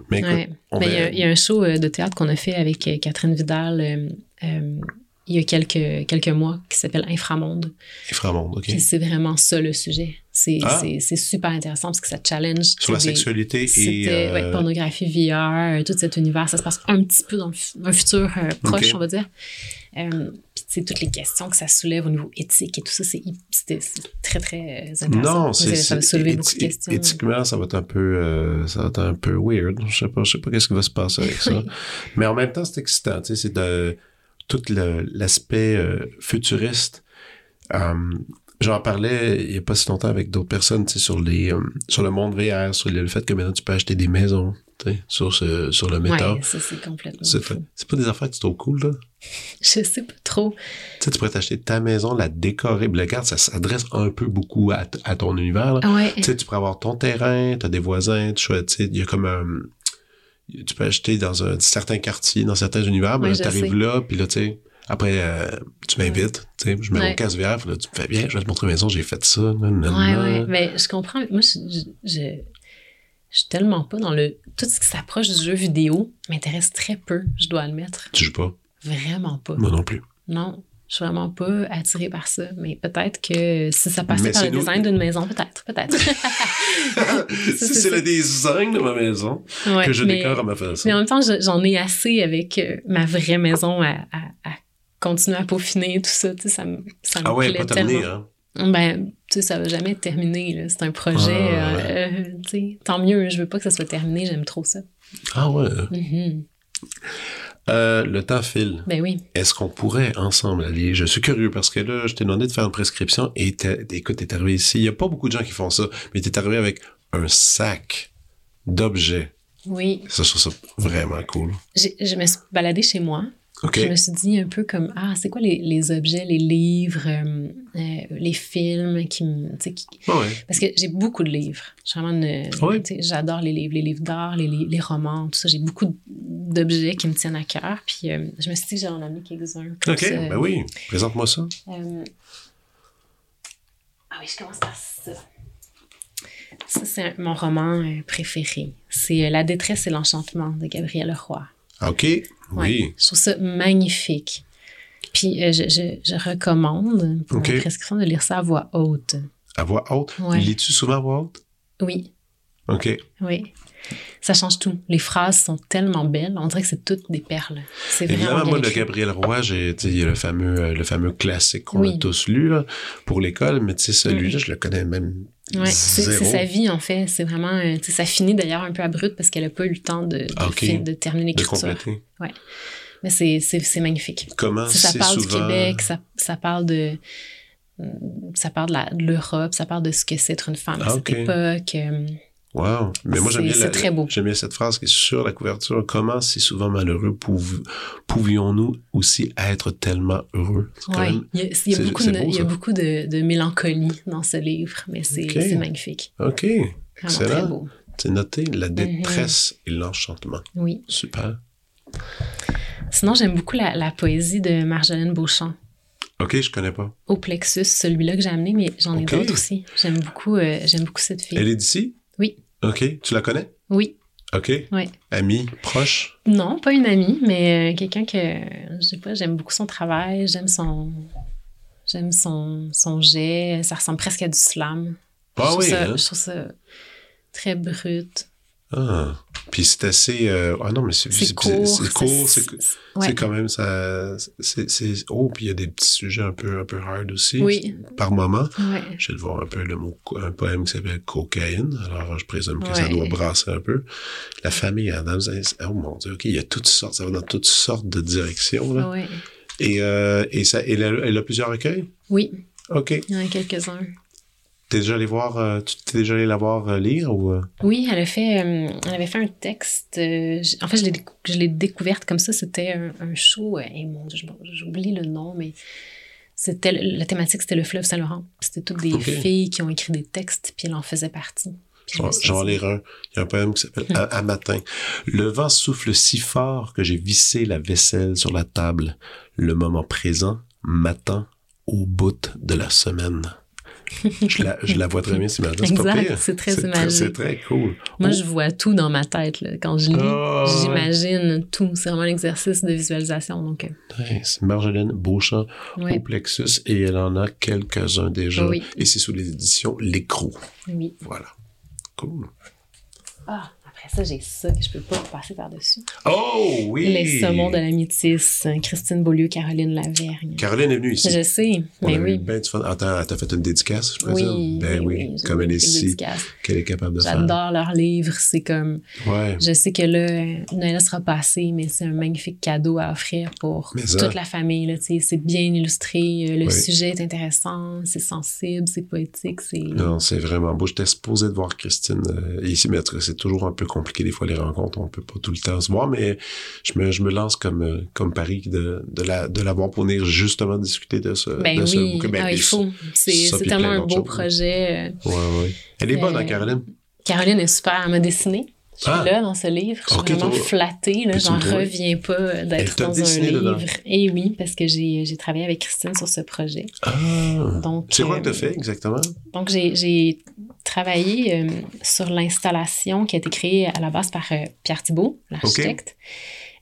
Mais écoute, Ouais. on Ben, il, y a, il y a un show euh, de théâtre qu'on a fait avec Catherine Vidal il y a quelques, quelques mois qui s'appelle Inframonde. Inframonde, OK. C'est vraiment ça le sujet. C'est Ah. super intéressant parce que ça challenge. Sur la des- sexualité et... Ouais, euh, pornographie VR, euh, tout cet univers. Ça se passe un petit peu dans le un futur euh, proche, on va dire. Euh, Puis, tu sais, toutes les questions que ça soulève au niveau éthique et tout ça, c'est très, très euh, intéressant. Non, c'est Ça va soulever beaucoup de questions. Éthiquement, ça va être un peu, euh, ça va être un peu weird. Je sais pas, je sais pas qu'est-ce qui va se passer avec ça. Mais en même temps, c'est excitant. Tu sais, c'est de tout le- l'aspect euh, futuriste. Euh, J'en parlais il y a pas si longtemps avec d'autres personnes, sur les, euh, sur le monde VR, sur le fait que maintenant tu peux acheter des maisons, tu sais, sur ce, sur le méta. Ouais, ça, c'est complètement c'est pas des affaires qui sont cool, là? Je sais pas trop. Tu sais, tu pourrais t'acheter ta maison, la décorer. Mais regarde, ça s'adresse un peu beaucoup à, à ton univers, là. Ouais. Tu sais, tu pourrais avoir ton terrain, t'as des voisins, tu sais, il y a comme un... Tu peux acheter dans un certain quartier, dans certains univers, mais je t'arrives là, puis là, tu sais, après, euh, tu m'invites, tu sais, je mets Ouais. mon casque VR, là, tu me fais bien, je vais te montrer la maison, j'ai fait ça, nan, nan, Ouais, ouais. Mais je comprends. Moi, je, je, je, je suis tellement pas dans le. Tout ce qui s'approche du jeu vidéo m'intéresse très peu, je dois admettre. Tu joues pas, Vraiment pas. moi non plus. Non, je suis vraiment pas attirée par ça. Mais peut-être que si ça passait Mais par le nous- design d'une maison, peut-être, peut-être. Si c'est le design de ma maison Ouais, que je mais, décore à ma façon. mais en même temps, je- j'en ai assez avec euh, ma vraie maison à, à- à continuer à peaufiner tout ça. Tu sais, ça me, ça me Ah ouais, plaît pas terminé, tellement. hein. Ben, tu sais, ça va jamais être terminé. C'est un projet. Ah, euh, euh, tu sais, tant mieux. Je veux pas que ça soit terminé. J'aime trop ça. Ah ouais. Mhm. Euh, le temps file. Ben oui. Est-ce qu'on pourrait ensemble aller? Je suis curieux parce que là, je t'ai demandé de faire une prescription et écoute, t'es arrivé ici. Il n'y a pas beaucoup de gens qui font ça, mais t'es arrivé avec un sac d'objets. Oui. Ça, je trouve ça vraiment cool. J'ai- Je me suis baladée chez moi. Je me suis dit un peu comme Ah, c'est quoi les, les objets, les livres, euh, euh, les films qui me. qui- Ah ouais. Parce que j'ai beaucoup de livres. Ah J'adore les livres, les livres d'art, les, romans, tout ça. J'ai beaucoup d'objets qui me tiennent à cœur. Puis euh, je me suis dit que j'allais en amener quelques-uns. OK, ça. ben oui. Présente-moi ça. Ah oui, je commence par ça. Ça, c'est mon roman préféré. C'est La détresse et l'enchantement de Gabrielle Roy. Ah, OK. Ouais, Oui. Je trouve ça magnifique. Puis euh, je, je- je recommande pour OK. la prescription de lire ça à voix haute. À voix haute? Ouais. Lis-tu souvent à voix haute? Oui, OK. oui. Ça change tout. Les phrases sont tellement belles. On dirait que c'est toutes des perles. C'est vraiment Évidemment, moi, de écrit. Gabriel Roy, j'ai, il y a le fameux, euh, le fameux classique qu'on Oui. a tous lu, là, pour l'école, mais tu sais, celui-là, je le connais même Ouais, c'est sa vie, en fait. C'est vraiment... euh, ça finit d'ailleurs un peu abrupt parce qu'elle n'a pas eu le temps de, de, Ah, ok. fin- de terminer l'écriture. Mais c'est- magnifique. Comment ça parle souvent... du Québec, ça, ça parle de, ça parle de l'Europe, ça parle de ce que c'est être une femme à Ah, cette ok. époque. euh, Wow. Mais moi, j'aime bien, c'est la- très beau. j'aime bien cette phrase qui est sur la couverture. Comment, si souvent malheureux, pouv- pouvions-nous aussi être tellement heureux? Même- Il y a, il beaucoup, de, beau, il y a ça. beaucoup de, de mélancolie dans ce livre, mais c'est magnifique. OK. Vraiment Excellent. très beau. C'est noté. Mhm. La détresse et l'enchantement. Oui. Super. Sinon, j'aime beaucoup la, la poésie de Marjolaine Beauchamp. OK, je connais pas. Au plexus, celui-là que j'ai amené, mais j'en ai d'autres aussi. J'aime beaucoup, euh, j'aime beaucoup cette fille. Elle est d'ici? OK. Tu la connais? Oui, OK. oui. Amie, proche? Non, pas une amie, mais euh, quelqu'un que, je sais pas, j'aime beaucoup son travail, j'aime son, j'aime son, son jet, ça ressemble presque à du slam. Ah oui, ça, hein? je trouve ça très brut. Ah. Puis c'est assez... euh, Ah non, mais c'est court. C'est court, c'est... quand même ça. C'est, oh, puis il y a des petits sujets un peu, un peu hard aussi. Oui. Par moment. Ouais. Je vais le voir un peu le mot, un poème qui s'appelle Cocaïne. Alors, je présume que ça doit brasser un peu. La famille Adams, oh mon Dieu, OK, il y a toutes sortes, ça va dans toutes sortes de directions, là. Ouais. Et, euh, et ça, elle a, elle a plusieurs recueils? Oui, OK. il y en a quelques-uns. T'es déjà allé voir, euh, tu t'es déjà allé la voir euh, lire ou? euh? Oui, elle a fait, elle avait fait un texte. en fait, je l'ai, décou- je l'ai découverte comme ça. C'était un, un show. et mon je- j'oublie le nom, mais c'était la thématique, c'était le fleuve Saint-Laurent. C'était toutes des filles qui ont écrit des textes, puis elle en faisait partie. Je J'en dit, lire un. Il y a un poème qui s'appelle à, à matin. Le vent souffle si fort que j'ai vissé la vaisselle sur la table. Le moment présent m'attend au bout de la semaine. Je la, je la vois très bien, c'est c'est très imagé. C'est très cool. Moi, Oh, je vois tout dans ma tête. là. Quand je lis, Ah, ouais. j'imagine tout. C'est vraiment un exercice de visualisation. Donc, euh, c'est Marjolaine Beauchamp ouais. au Plexus et elle en a quelques-uns déjà. Oui. Et c'est sous les éditions L'Écrou. Oui. Voilà. Cool. Ah, après ça, j'ai ça que je peux pas passer par-dessus. Oh oui! Les saumons de la métisse, Christine Beaulieu, Caroline Lavergne. Caroline est venue ici. Je sais, On mais oui. ben du fun. Attends, t'as fait une dédicace, je présume? Oui, ben oui, comme elle est dédicace. qu'elle est capable de faire. J'adore leurs livres. C'est comme, Ouais. je sais que là, Noël sera passé, mais c'est un magnifique cadeau à offrir pour Mais ça. toute la famille. tu. C'est bien illustré, euh, le Oui. sujet est intéressant, c'est sensible, c'est poétique, c'est. Non, c'est vraiment beau. J'étais supposé de voir Christine euh, ici, mais c'est toujours un peu compliqué des fois les rencontres. On peut pas tout le temps se voir, mais je me, je me lance comme, euh, comme pari de, de la, de l'avoir pour venir justement discuter de ce, Ben de ce oui, bouquin. Ben, ah, il faut. C'est tellement un beau choses. projet. euh. Ouais, ouais. Elle est bonne, Euh, hein, Caroline? Caroline est super. Elle m'a dessiné. Je suis Ah. là dans ce livre. Je suis vraiment flattée. Là, j'en reviens pas euh, d'être dans un livre. dedans? Et oui, parce que j'ai j'ai travaillé avec Christine sur ce projet. Ah! Donc, C'est quoi que euh, t'as fait exactement? Donc, j'ai- j'ai travaillé euh, sur l'installation qui a été créée à la base par euh, Pierre Thibault, l'architecte,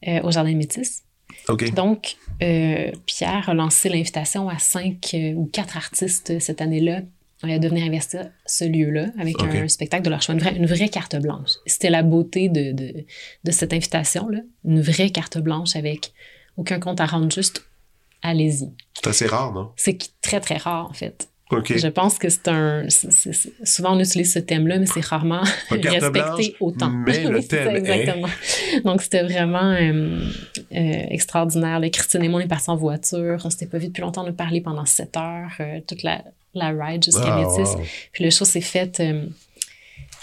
euh, au Jardin Métis. OK. Donc, euh, Pierre a lancé l'invitation à cinq euh, ou quatre artistes euh, cette année-là euh, de venir investir ce lieu-là avec un spectacle de leur choix, une vraie, une vraie carte blanche. C'était la beauté de, de, de cette invitation-là, une vraie carte blanche avec aucun compte à rendre, juste allez-y. C'est assez rare, non? C'est très, très rare, en fait. OK. Je pense que c'est un. souvent, on utilise ce thème-là, mais c'est rarement respecté blanche, autant. mais le thème est- Exactement. Donc, c'était vraiment euh, euh, extraordinaire. là. Christine et moi, on est partis en voiture. On s'était pas vu depuis longtemps. On a parlé pendant sept heures, euh, toute la, la ride jusqu'à Ah, Métis. wow. Puis le show s'est fait euh,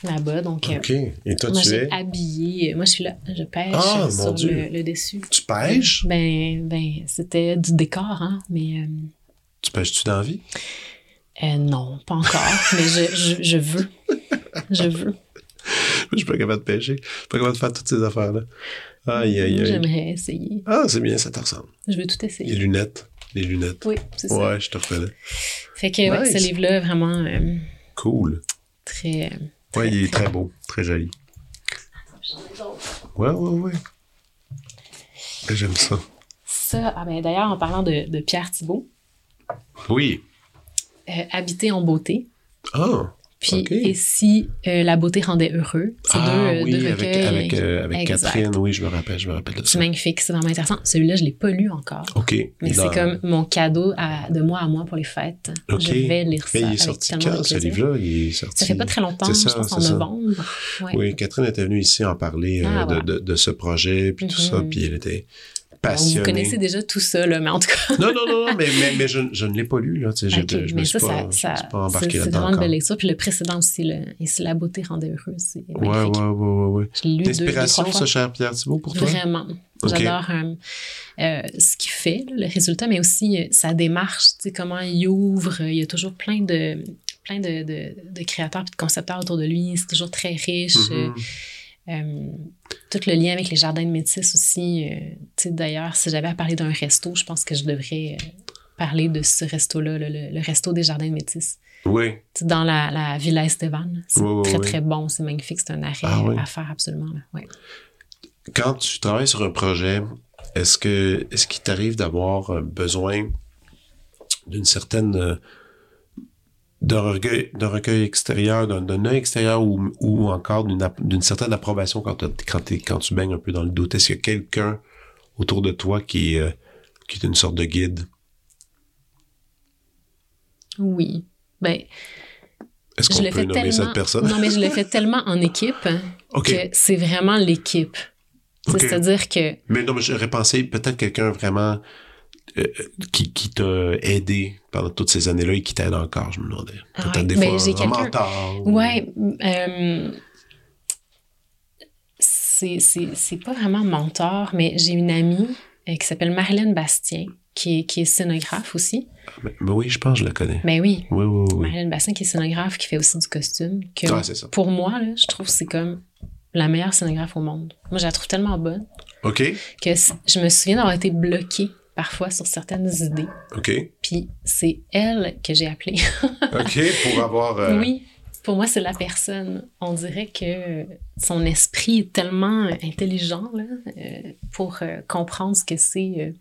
là-bas. Donc, euh, OK. Et toi, moi, tu j'ai es? habillé. Moi, je suis là. Je pêche Ah, mon sur le, le dessus. Tu pêches? Ben, ben c'était du décor, hein, mais. euh, Tu pêches-tu dans la vie? Euh, non, pas encore, mais je, je, je veux. Je veux. Je suis pas capable de pêcher. Je suis pas capable de faire toutes ces affaires-là. Aïe, aïe, aïe. J'aimerais essayer. Ah, c'est bien, ça te ressemble. Je veux tout Les essayer. lunettes. Les lunettes. Oui, c'est ça. Ouais, je te reconnais. Fait que ouais, ce livre-là, vraiment euh, Cool. très. euh, Ouais, il est très beau. Très joli. Ouais, ouais, ouais. J'aime ça. Ça, ah ben, d'ailleurs, en parlant de, de Pierre Thibault, Oui. euh, Habiter en beauté. Ah. Puis, et si euh, la beauté rendait heureux? C'est ah, deux, euh, oui, deux avec, avec, euh, avec. Catherine. Oui, je me rappelle, je me rappelle de C'est ça. magnifique, c'est vraiment intéressant. Celui-là, je ne l'ai pas lu encore. OK. Mais c'est comme mon cadeau à- de moi à moi pour les fêtes. OK. Je vais lire ça. Mais il est sorti quand, ce livre-là? Il est sorti... Ça fait pas très longtemps, C'est je ça, pense en c'est ça. novembre. Ouais. Oui, Catherine était venue ici en parler euh, Ah, de, voilà. de, de ce projet, puis tout ça, Mhm. puis elle était passionné. Vous connaissez déjà tout ça, là, mais en tout cas. non, non, non, mais, mais, mais je, je, ne l'ai pas lu, là. Okay, je, je me suis ça, pas, ça, je me suis pas embarqué c'est là-dedans. vraiment une belle lecture. Puis le précédent aussi, là, et si la beauté rendait c'est lu deux, deux, D'inspiration, trois ça, fois. cher Pierre Thibault, pour toi? Vraiment. J'adore euh, euh, ce qu'il fait, le résultat, mais aussi euh, sa démarche, comment il ouvre. Il y a toujours plein de, plein de, de, de créateurs et de concepteurs autour de lui. C'est toujours très riche. Mhm. Euh, tout le lien avec les jardins de métis aussi. euh, D'ailleurs, si j'avais à parler d'un resto, je pense que je devrais euh, parler de ce resto-là, le, le- le resto des jardins de métis. Oui. Tu sais, dans la, la Villa Esteban. C'est Oui, très, oui. très bon. C'est magnifique. C'est un arrêt Ah oui. à faire absolument. Là. Ouais. Quand tu travailles sur un projet, est-ce que est-ce qu'il t'arrive d'avoir euh, besoin d'une certaine d'un recueil, d'un recueil extérieur, d'un, d'un œil extérieur ou, ou encore d'une, certaine approbation quand, quand, quand tu baignes un peu dans le doute? Est-ce qu'il y a quelqu'un autour de toi qui, est, euh, qui est une sorte de guide? Oui. Ben, Est-ce qu'on peut nommer cette personne? Non, mais je le fais tellement en équipe hein, que c'est vraiment l'équipe. C'est-à-dire que Mais non, mais j'aurais pensé peut-être quelqu'un vraiment euh, qui, qui t'a aidé pendant toutes ces années-là et qui t'aide encore, je me demandais. Ah Peut-être des Ben, fois j'ai un mentor. Ouais, euh, c'est, pas vraiment mentor, mais j'ai une amie euh, qui s'appelle Marilyn Bastien, qui est, qui est scénographe aussi. Mais, mais oui, je pense que je la connais. Ben oui, Oui, oui, oui. Marilyn Bastien qui est scénographe, qui fait aussi du costume. Que Ah, c'est ça. Pour moi, là, je trouve que c'est comme la meilleure scénographe au monde. Moi, je la trouve tellement bonne OK, que je me souviens d'avoir été bloquée parfois sur certaines idées. OK, Puis c'est elle que j'ai appelée. OK, pour avoir... euh, Oui, pour moi, c'est la personne. On dirait que son esprit est tellement intelligent là, euh, pour euh, comprendre ce que c'est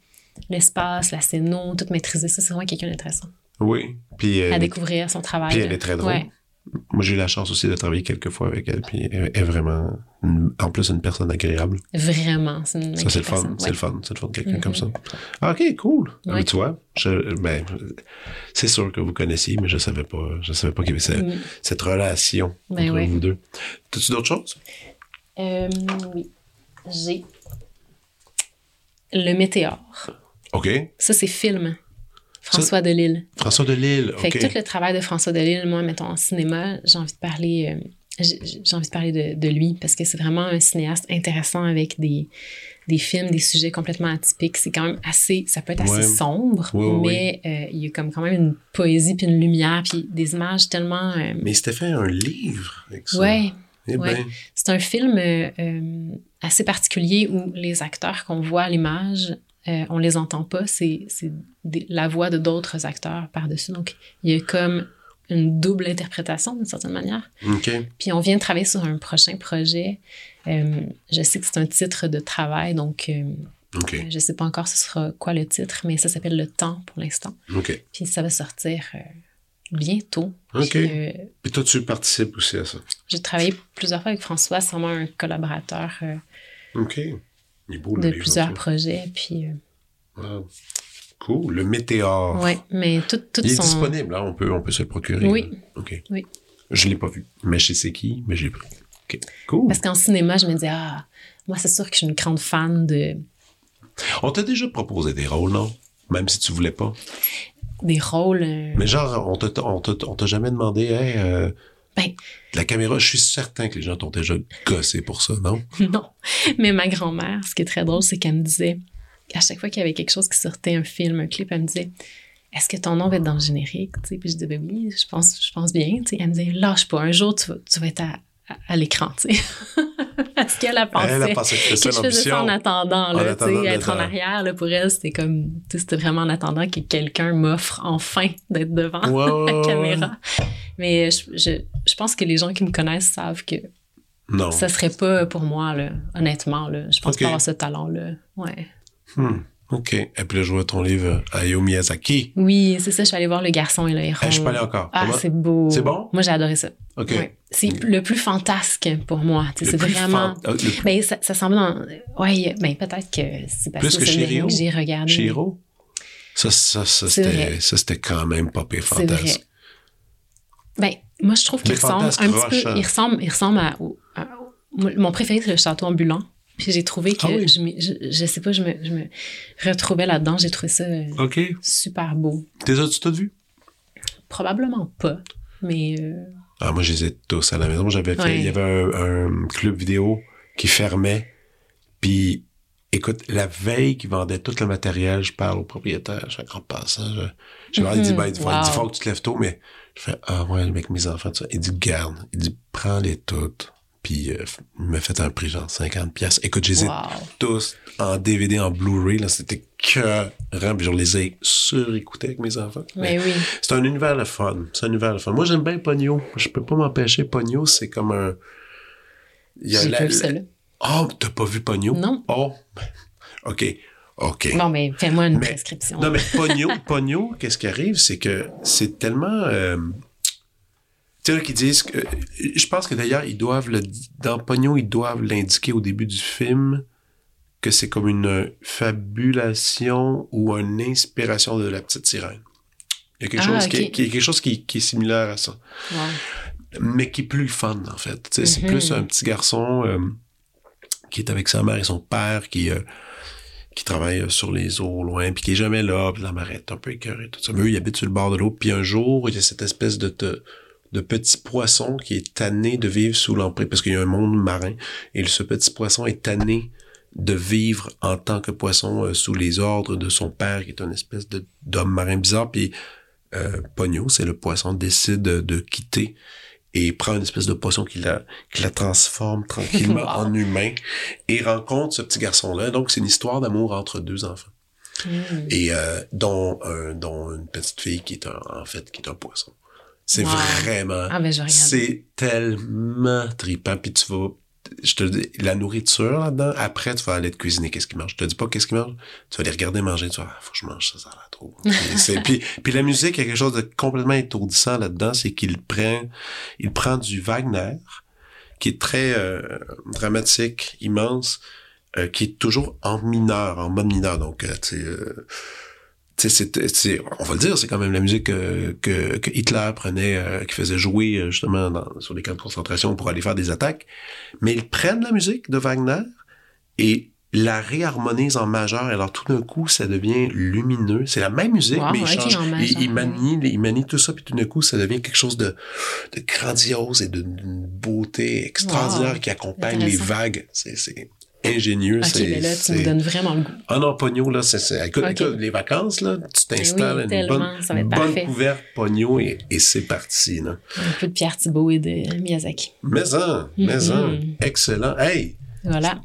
l'espace, la scéno, tout maîtriser ça. C'est vraiment quelqu'un d'intéressant Oui, puis, à découvrir son travail. puis elle est très drôle. Ouais. Moi, j'ai eu la chance aussi de travailler quelques fois avec elle, puis elle est vraiment, une- en plus, une personne agréable. Vraiment, c'est une Ça, c'est le fun, c'est le fun, c'est le fun de quelqu'un Mhm. comme ça. Ah, OK, cool. Ouais. mais tu vois, je, ben, c'est sûr que vous connaissiez, mais je savais pas, je savais pas qu'il y avait cette, Mm. cette relation Ben entre ouais. vous deux. T'as-tu d'autres choses? Euh, oui, j'ai Le Météore. OK. Ça, c'est film. François Delisle. François Delisle, Fait OK. que tout le travail de François Delisle, moi, mettons, en cinéma, j'ai envie de parler, euh, j'ai j'ai envie de parler de, de lui parce que c'est vraiment un cinéaste intéressant avec des, des films, des sujets complètement atypiques. C'est quand même assez, ça peut être assez Ouais. sombre, Ouais, ouais, mais euh, il y a comme quand même une poésie puis une lumière puis des images tellement. euh, Mais il s'était fait un livre avec ça. ouais, Eh ouais. ben, c'est un film euh, assez particulier où les acteurs qu'on voit à l'image, euh, on les entend pas, c'est la voix de d'autres acteurs par-dessus. Donc, il y a comme une double interprétation d'une certaine manière. Puis on vient de travailler sur un prochain projet. Euh, je sais que c'est un titre de travail, donc euh, je sais pas encore ce sera quoi le titre, mais ça s'appelle Le Temps pour l'instant. OK. Puis ça va sortir euh, bientôt. OK. Puis, toi, tu participes aussi à ça? j'ai travaillé plusieurs fois avec François, c'est vraiment un collaborateur OK. De plusieurs projets. Puis, euh, Wow. Cool. Le Météore. ouais, mais tout, tout Il est disponible, hein? on, peut, on peut se le procurer. Oui. Oui. Je l'ai pas vu, mais je sais qui, mais j'ai pris. OK. Cool. Parce qu'en cinéma, je me disais, ah, moi, c'est sûr que je suis une grande fan de, On t'a déjà proposé des rôles, non? Même si tu voulais pas. des rôles. euh, Mais genre, on t'a, on t'a, on t'a jamais demandé, hey, euh, Ben, la caméra, je suis certain que les gens t'ont déjà gossé pour ça, non? non. Mais ma grand-mère, ce qui est très drôle, c'est qu'elle me disait, à chaque fois qu'il y avait quelque chose qui sortait, un film, un clip, elle me disait, est-ce que ton nom va être dans le générique? Tu sais, puis je disais, ben oui, je pense, je pense bien. Tu sais, elle me disait, lâche pas, un jour, tu vas, tu vas être à, à- l'écran. tu sais. Parce qu'elle a pensé. Elle a pensé que que c'était je ça faisais ça en attendant, En là, tu attendant être en là. arrière, là, pour elle, c'était comme, tu sais, c'était vraiment en attendant que quelqu'un m'offre enfin d'être devant la caméra. Mais je, je, je pense que les gens qui me connaissent savent que Non. ça serait pas pour moi, là, honnêtement. Là. Je pense pas avoir ce talent-là. Ouais. Hmm. OK. Et puis là, je vois ton livre Hayao Miyazaki. Oui, c'est ça, je suis allée voir Le Garçon et le héros. Eh, je suis pas allé encore. Ah, c'est beau. C'est bon? Moi, j'ai adoré ça. OK. Ouais. C'est le plus fantasque pour moi. C'est vraiment. fan- euh, le plus- Ben, ça, ça semble dans. Ouais, ben, peut-être que c'est parce Plus que, que j'ai regardé. Ça, ça, ça, c'était, vrai. ça, c'était quand même pas pire fantasme. Ben, moi, je trouve qu'il ressemble un fantasque petit peu. hein. Il ressemble, il ressemble à, Mon préféré, c'est le château ambulant. Puis j'ai trouvé que Ah oui. je, je, je sais pas, je me, je me retrouvais là-dedans. J'ai trouvé ça super beau. T'es as-tu toutes vues? Probablement pas, mais euh, Ah, moi, je les ai tous à la maison. J'avais Ouais. il y avait un, un club vidéo qui fermait. Puis, écoute, la veille qui vendait tout le matériel, je parle au propriétaire, je fais en passant. Je, je leur ai dit, Mhm. ben, il faut, Wow. il faut que tu te lèves tôt, mais je fais, ah ouais, avec mes enfants, tout ça. Il dit, garde. Il dit, prends-les toutes. Puis, euh, il m'a fait un prix, genre 50 pièces. Écoute, je les ai wow. tous en DVD, en Blu-ray, là, c'était que Puis je les ai surécoutés avec mes enfants. Mais oui. C'est un univers le fun. C'est un univers le fun. Moi, j'aime bien Pogno. Je peux pas m'empêcher. Pogno, c'est comme un. Il y a J'ai la- la-. Oh, t'as pas vu Pogno? Non. Oh, OK. OK. Bon, mais fais-moi une Mais- prescription. Non, mais Pogno, Pogno, qu'est-ce qui arrive? C'est que c'est tellement. euh, Qui disent que. Je pense que d'ailleurs, ils doivent le. Dans Pogno, ils doivent l'indiquer au début du film que c'est comme une fabulation ou une inspiration de la petite sirène. Il y a quelque Ah, chose, qui, quelque chose qui, qui est similaire à ça. Wow. Mais qui est plus fun, en fait. C'est plus un petit garçon euh, qui est avec sa mère et son père qui. euh, qui travaille euh, sur les eaux au loin, puis qui est jamais là, puis la mère est un peu écœurée, tout ça. Mais eux, ils habitent sur le bord de l'eau, puis un jour, il y a cette espèce de, de, de petit poisson qui est tanné de vivre sous l'emprise, parce qu'il y a un monde marin, et ce petit poisson est tanné de vivre en tant que poisson euh, sous les ordres de son père, qui est une espèce de d'homme marin bizarre, puis euh, Pogno, c'est le poisson, décide de, quitter et prend une espèce de poisson qui la, qui la transforme tranquillement Wow. en humain et rencontre ce petit garçon-là. Donc, c'est une histoire d'amour entre deux enfants. Mm. Et euh, dont, un, dont une petite fille qui est un, en fait qui est un poisson. C'est Wow. vraiment... Ah, ben, je regarde. C'est tellement trippant. Puis tu vas... Je te dis, la nourriture là-dedans, après, tu vas aller te cuisiner qu'est-ce qu'ils mangent. Je te dis pas qu'est-ce qu'ils mangent. Tu vas les regarder manger, tu vas ah, faut que je mange ça, ça a l'air trop. Puis puis, puis la musique, il y a quelque chose de complètement étourdissant là-dedans, c'est qu'il prend, il prend du Wagner, qui est très euh, dramatique, immense, euh, qui est toujours en mineur, en mode mineur. Donc, euh, tu sais, euh, tu sais, c'est- c'est- on va le dire, c'est quand même la musique que, que Hitler prenait, euh, qui faisait jouer euh, justement dans- sur les camps de concentration pour aller faire des attaques. Mais ils prennent la musique de Wagner et la réharmonisent en majeur. Alors tout d'un coup, ça devient lumineux. C'est la même musique, Wow, mais ils changent. en ils, ils manient, ils manient tout ça, puis tout d'un coup, ça devient quelque chose de, de grandiose et d'une beauté extraordinaire Wow, qui accompagne les vagues. C'est c'est ingénieux. Ok, c'est- mais là, tu c'est- me donnes vraiment le goût. ah non, Pogno, là, c'est, c'est, écoute, écoute, les vacances, là, tu t'installes Oui, une bonne, une bonne couverte Pogno et, et c'est parti, là. Un peu de Pierre Thibault et de Miyazaki. Mais en, mais en, Mhm. excellent. Hey, Voilà.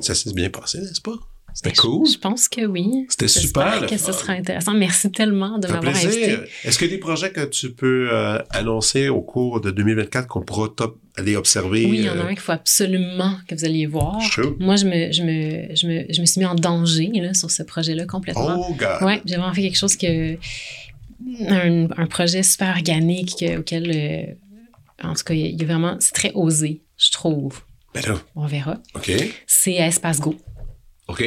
ça s'est bien passé, n'est-ce pas? C'était Ben, je- cool. Je, pense que oui. C'était super, que ce sera intéressant. Merci tellement de m'avoir invité. Est-ce qu'il y a des projets que tu peux euh, annoncer au cours de 2024 qu'on pourra aller observer? Oui, il y en a euh, un qu'il faut absolument que vous alliez voir. Moi, je me, je, me, je, me, je me suis mis en danger là, sur ce projet-là complètement. Oh, God. Ouais, j'ai vraiment fait quelque chose que. Un, un projet super organique que- auquel. euh, en tout cas, il y a- il y a vraiment. C'est très osé, je trouve. Ben là, On verra. OK, C'est à Espace Go.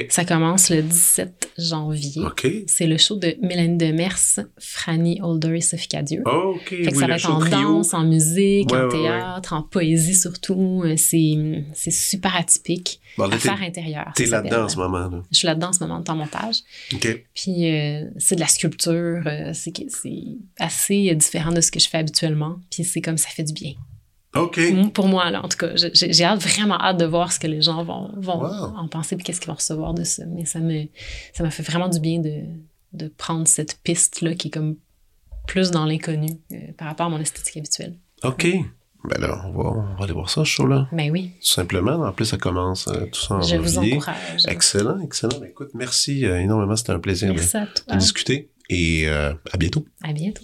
Ça commence le 17 janvier. C'est le show de Mélanie Demers, Franny Holder et Sophie Cadieux. OK, Fait que oui, ça va être en trio. danse, en musique, Ouais, en ouais, théâtre, en poésie surtout. Euh, C'est, c'est super atypique. Bon, là, t'es, Affaires intérieures. t'es là-dedans en ce moment, là. Je suis là-dedans en ce moment, en montage. OK. Puis euh, c'est de la sculpture. euh, c'est, assez différent de ce que je fais habituellement. Puis c'est comme ça fait du bien. Pour moi, là, en tout cas, j'ai, j'ai hâte, vraiment hâte de voir ce que les gens vont, vont Wow. en penser puis qu'est-ce qu'ils vont recevoir de ça. Mais ça me, ça m'a fait vraiment du bien de, de prendre cette piste-là qui est comme plus dans l'inconnu euh, par rapport à mon esthétique habituelle. OK. Ben là, on va, on va aller voir ça, ce show-là. Ben oui, Tout simplement. En plus, ça commence euh, tout ça en je vous encourage. Excellent, excellent. Ben, écoute, merci euh, énormément. C'était un plaisir de, discuter. Et à bientôt. À bientôt.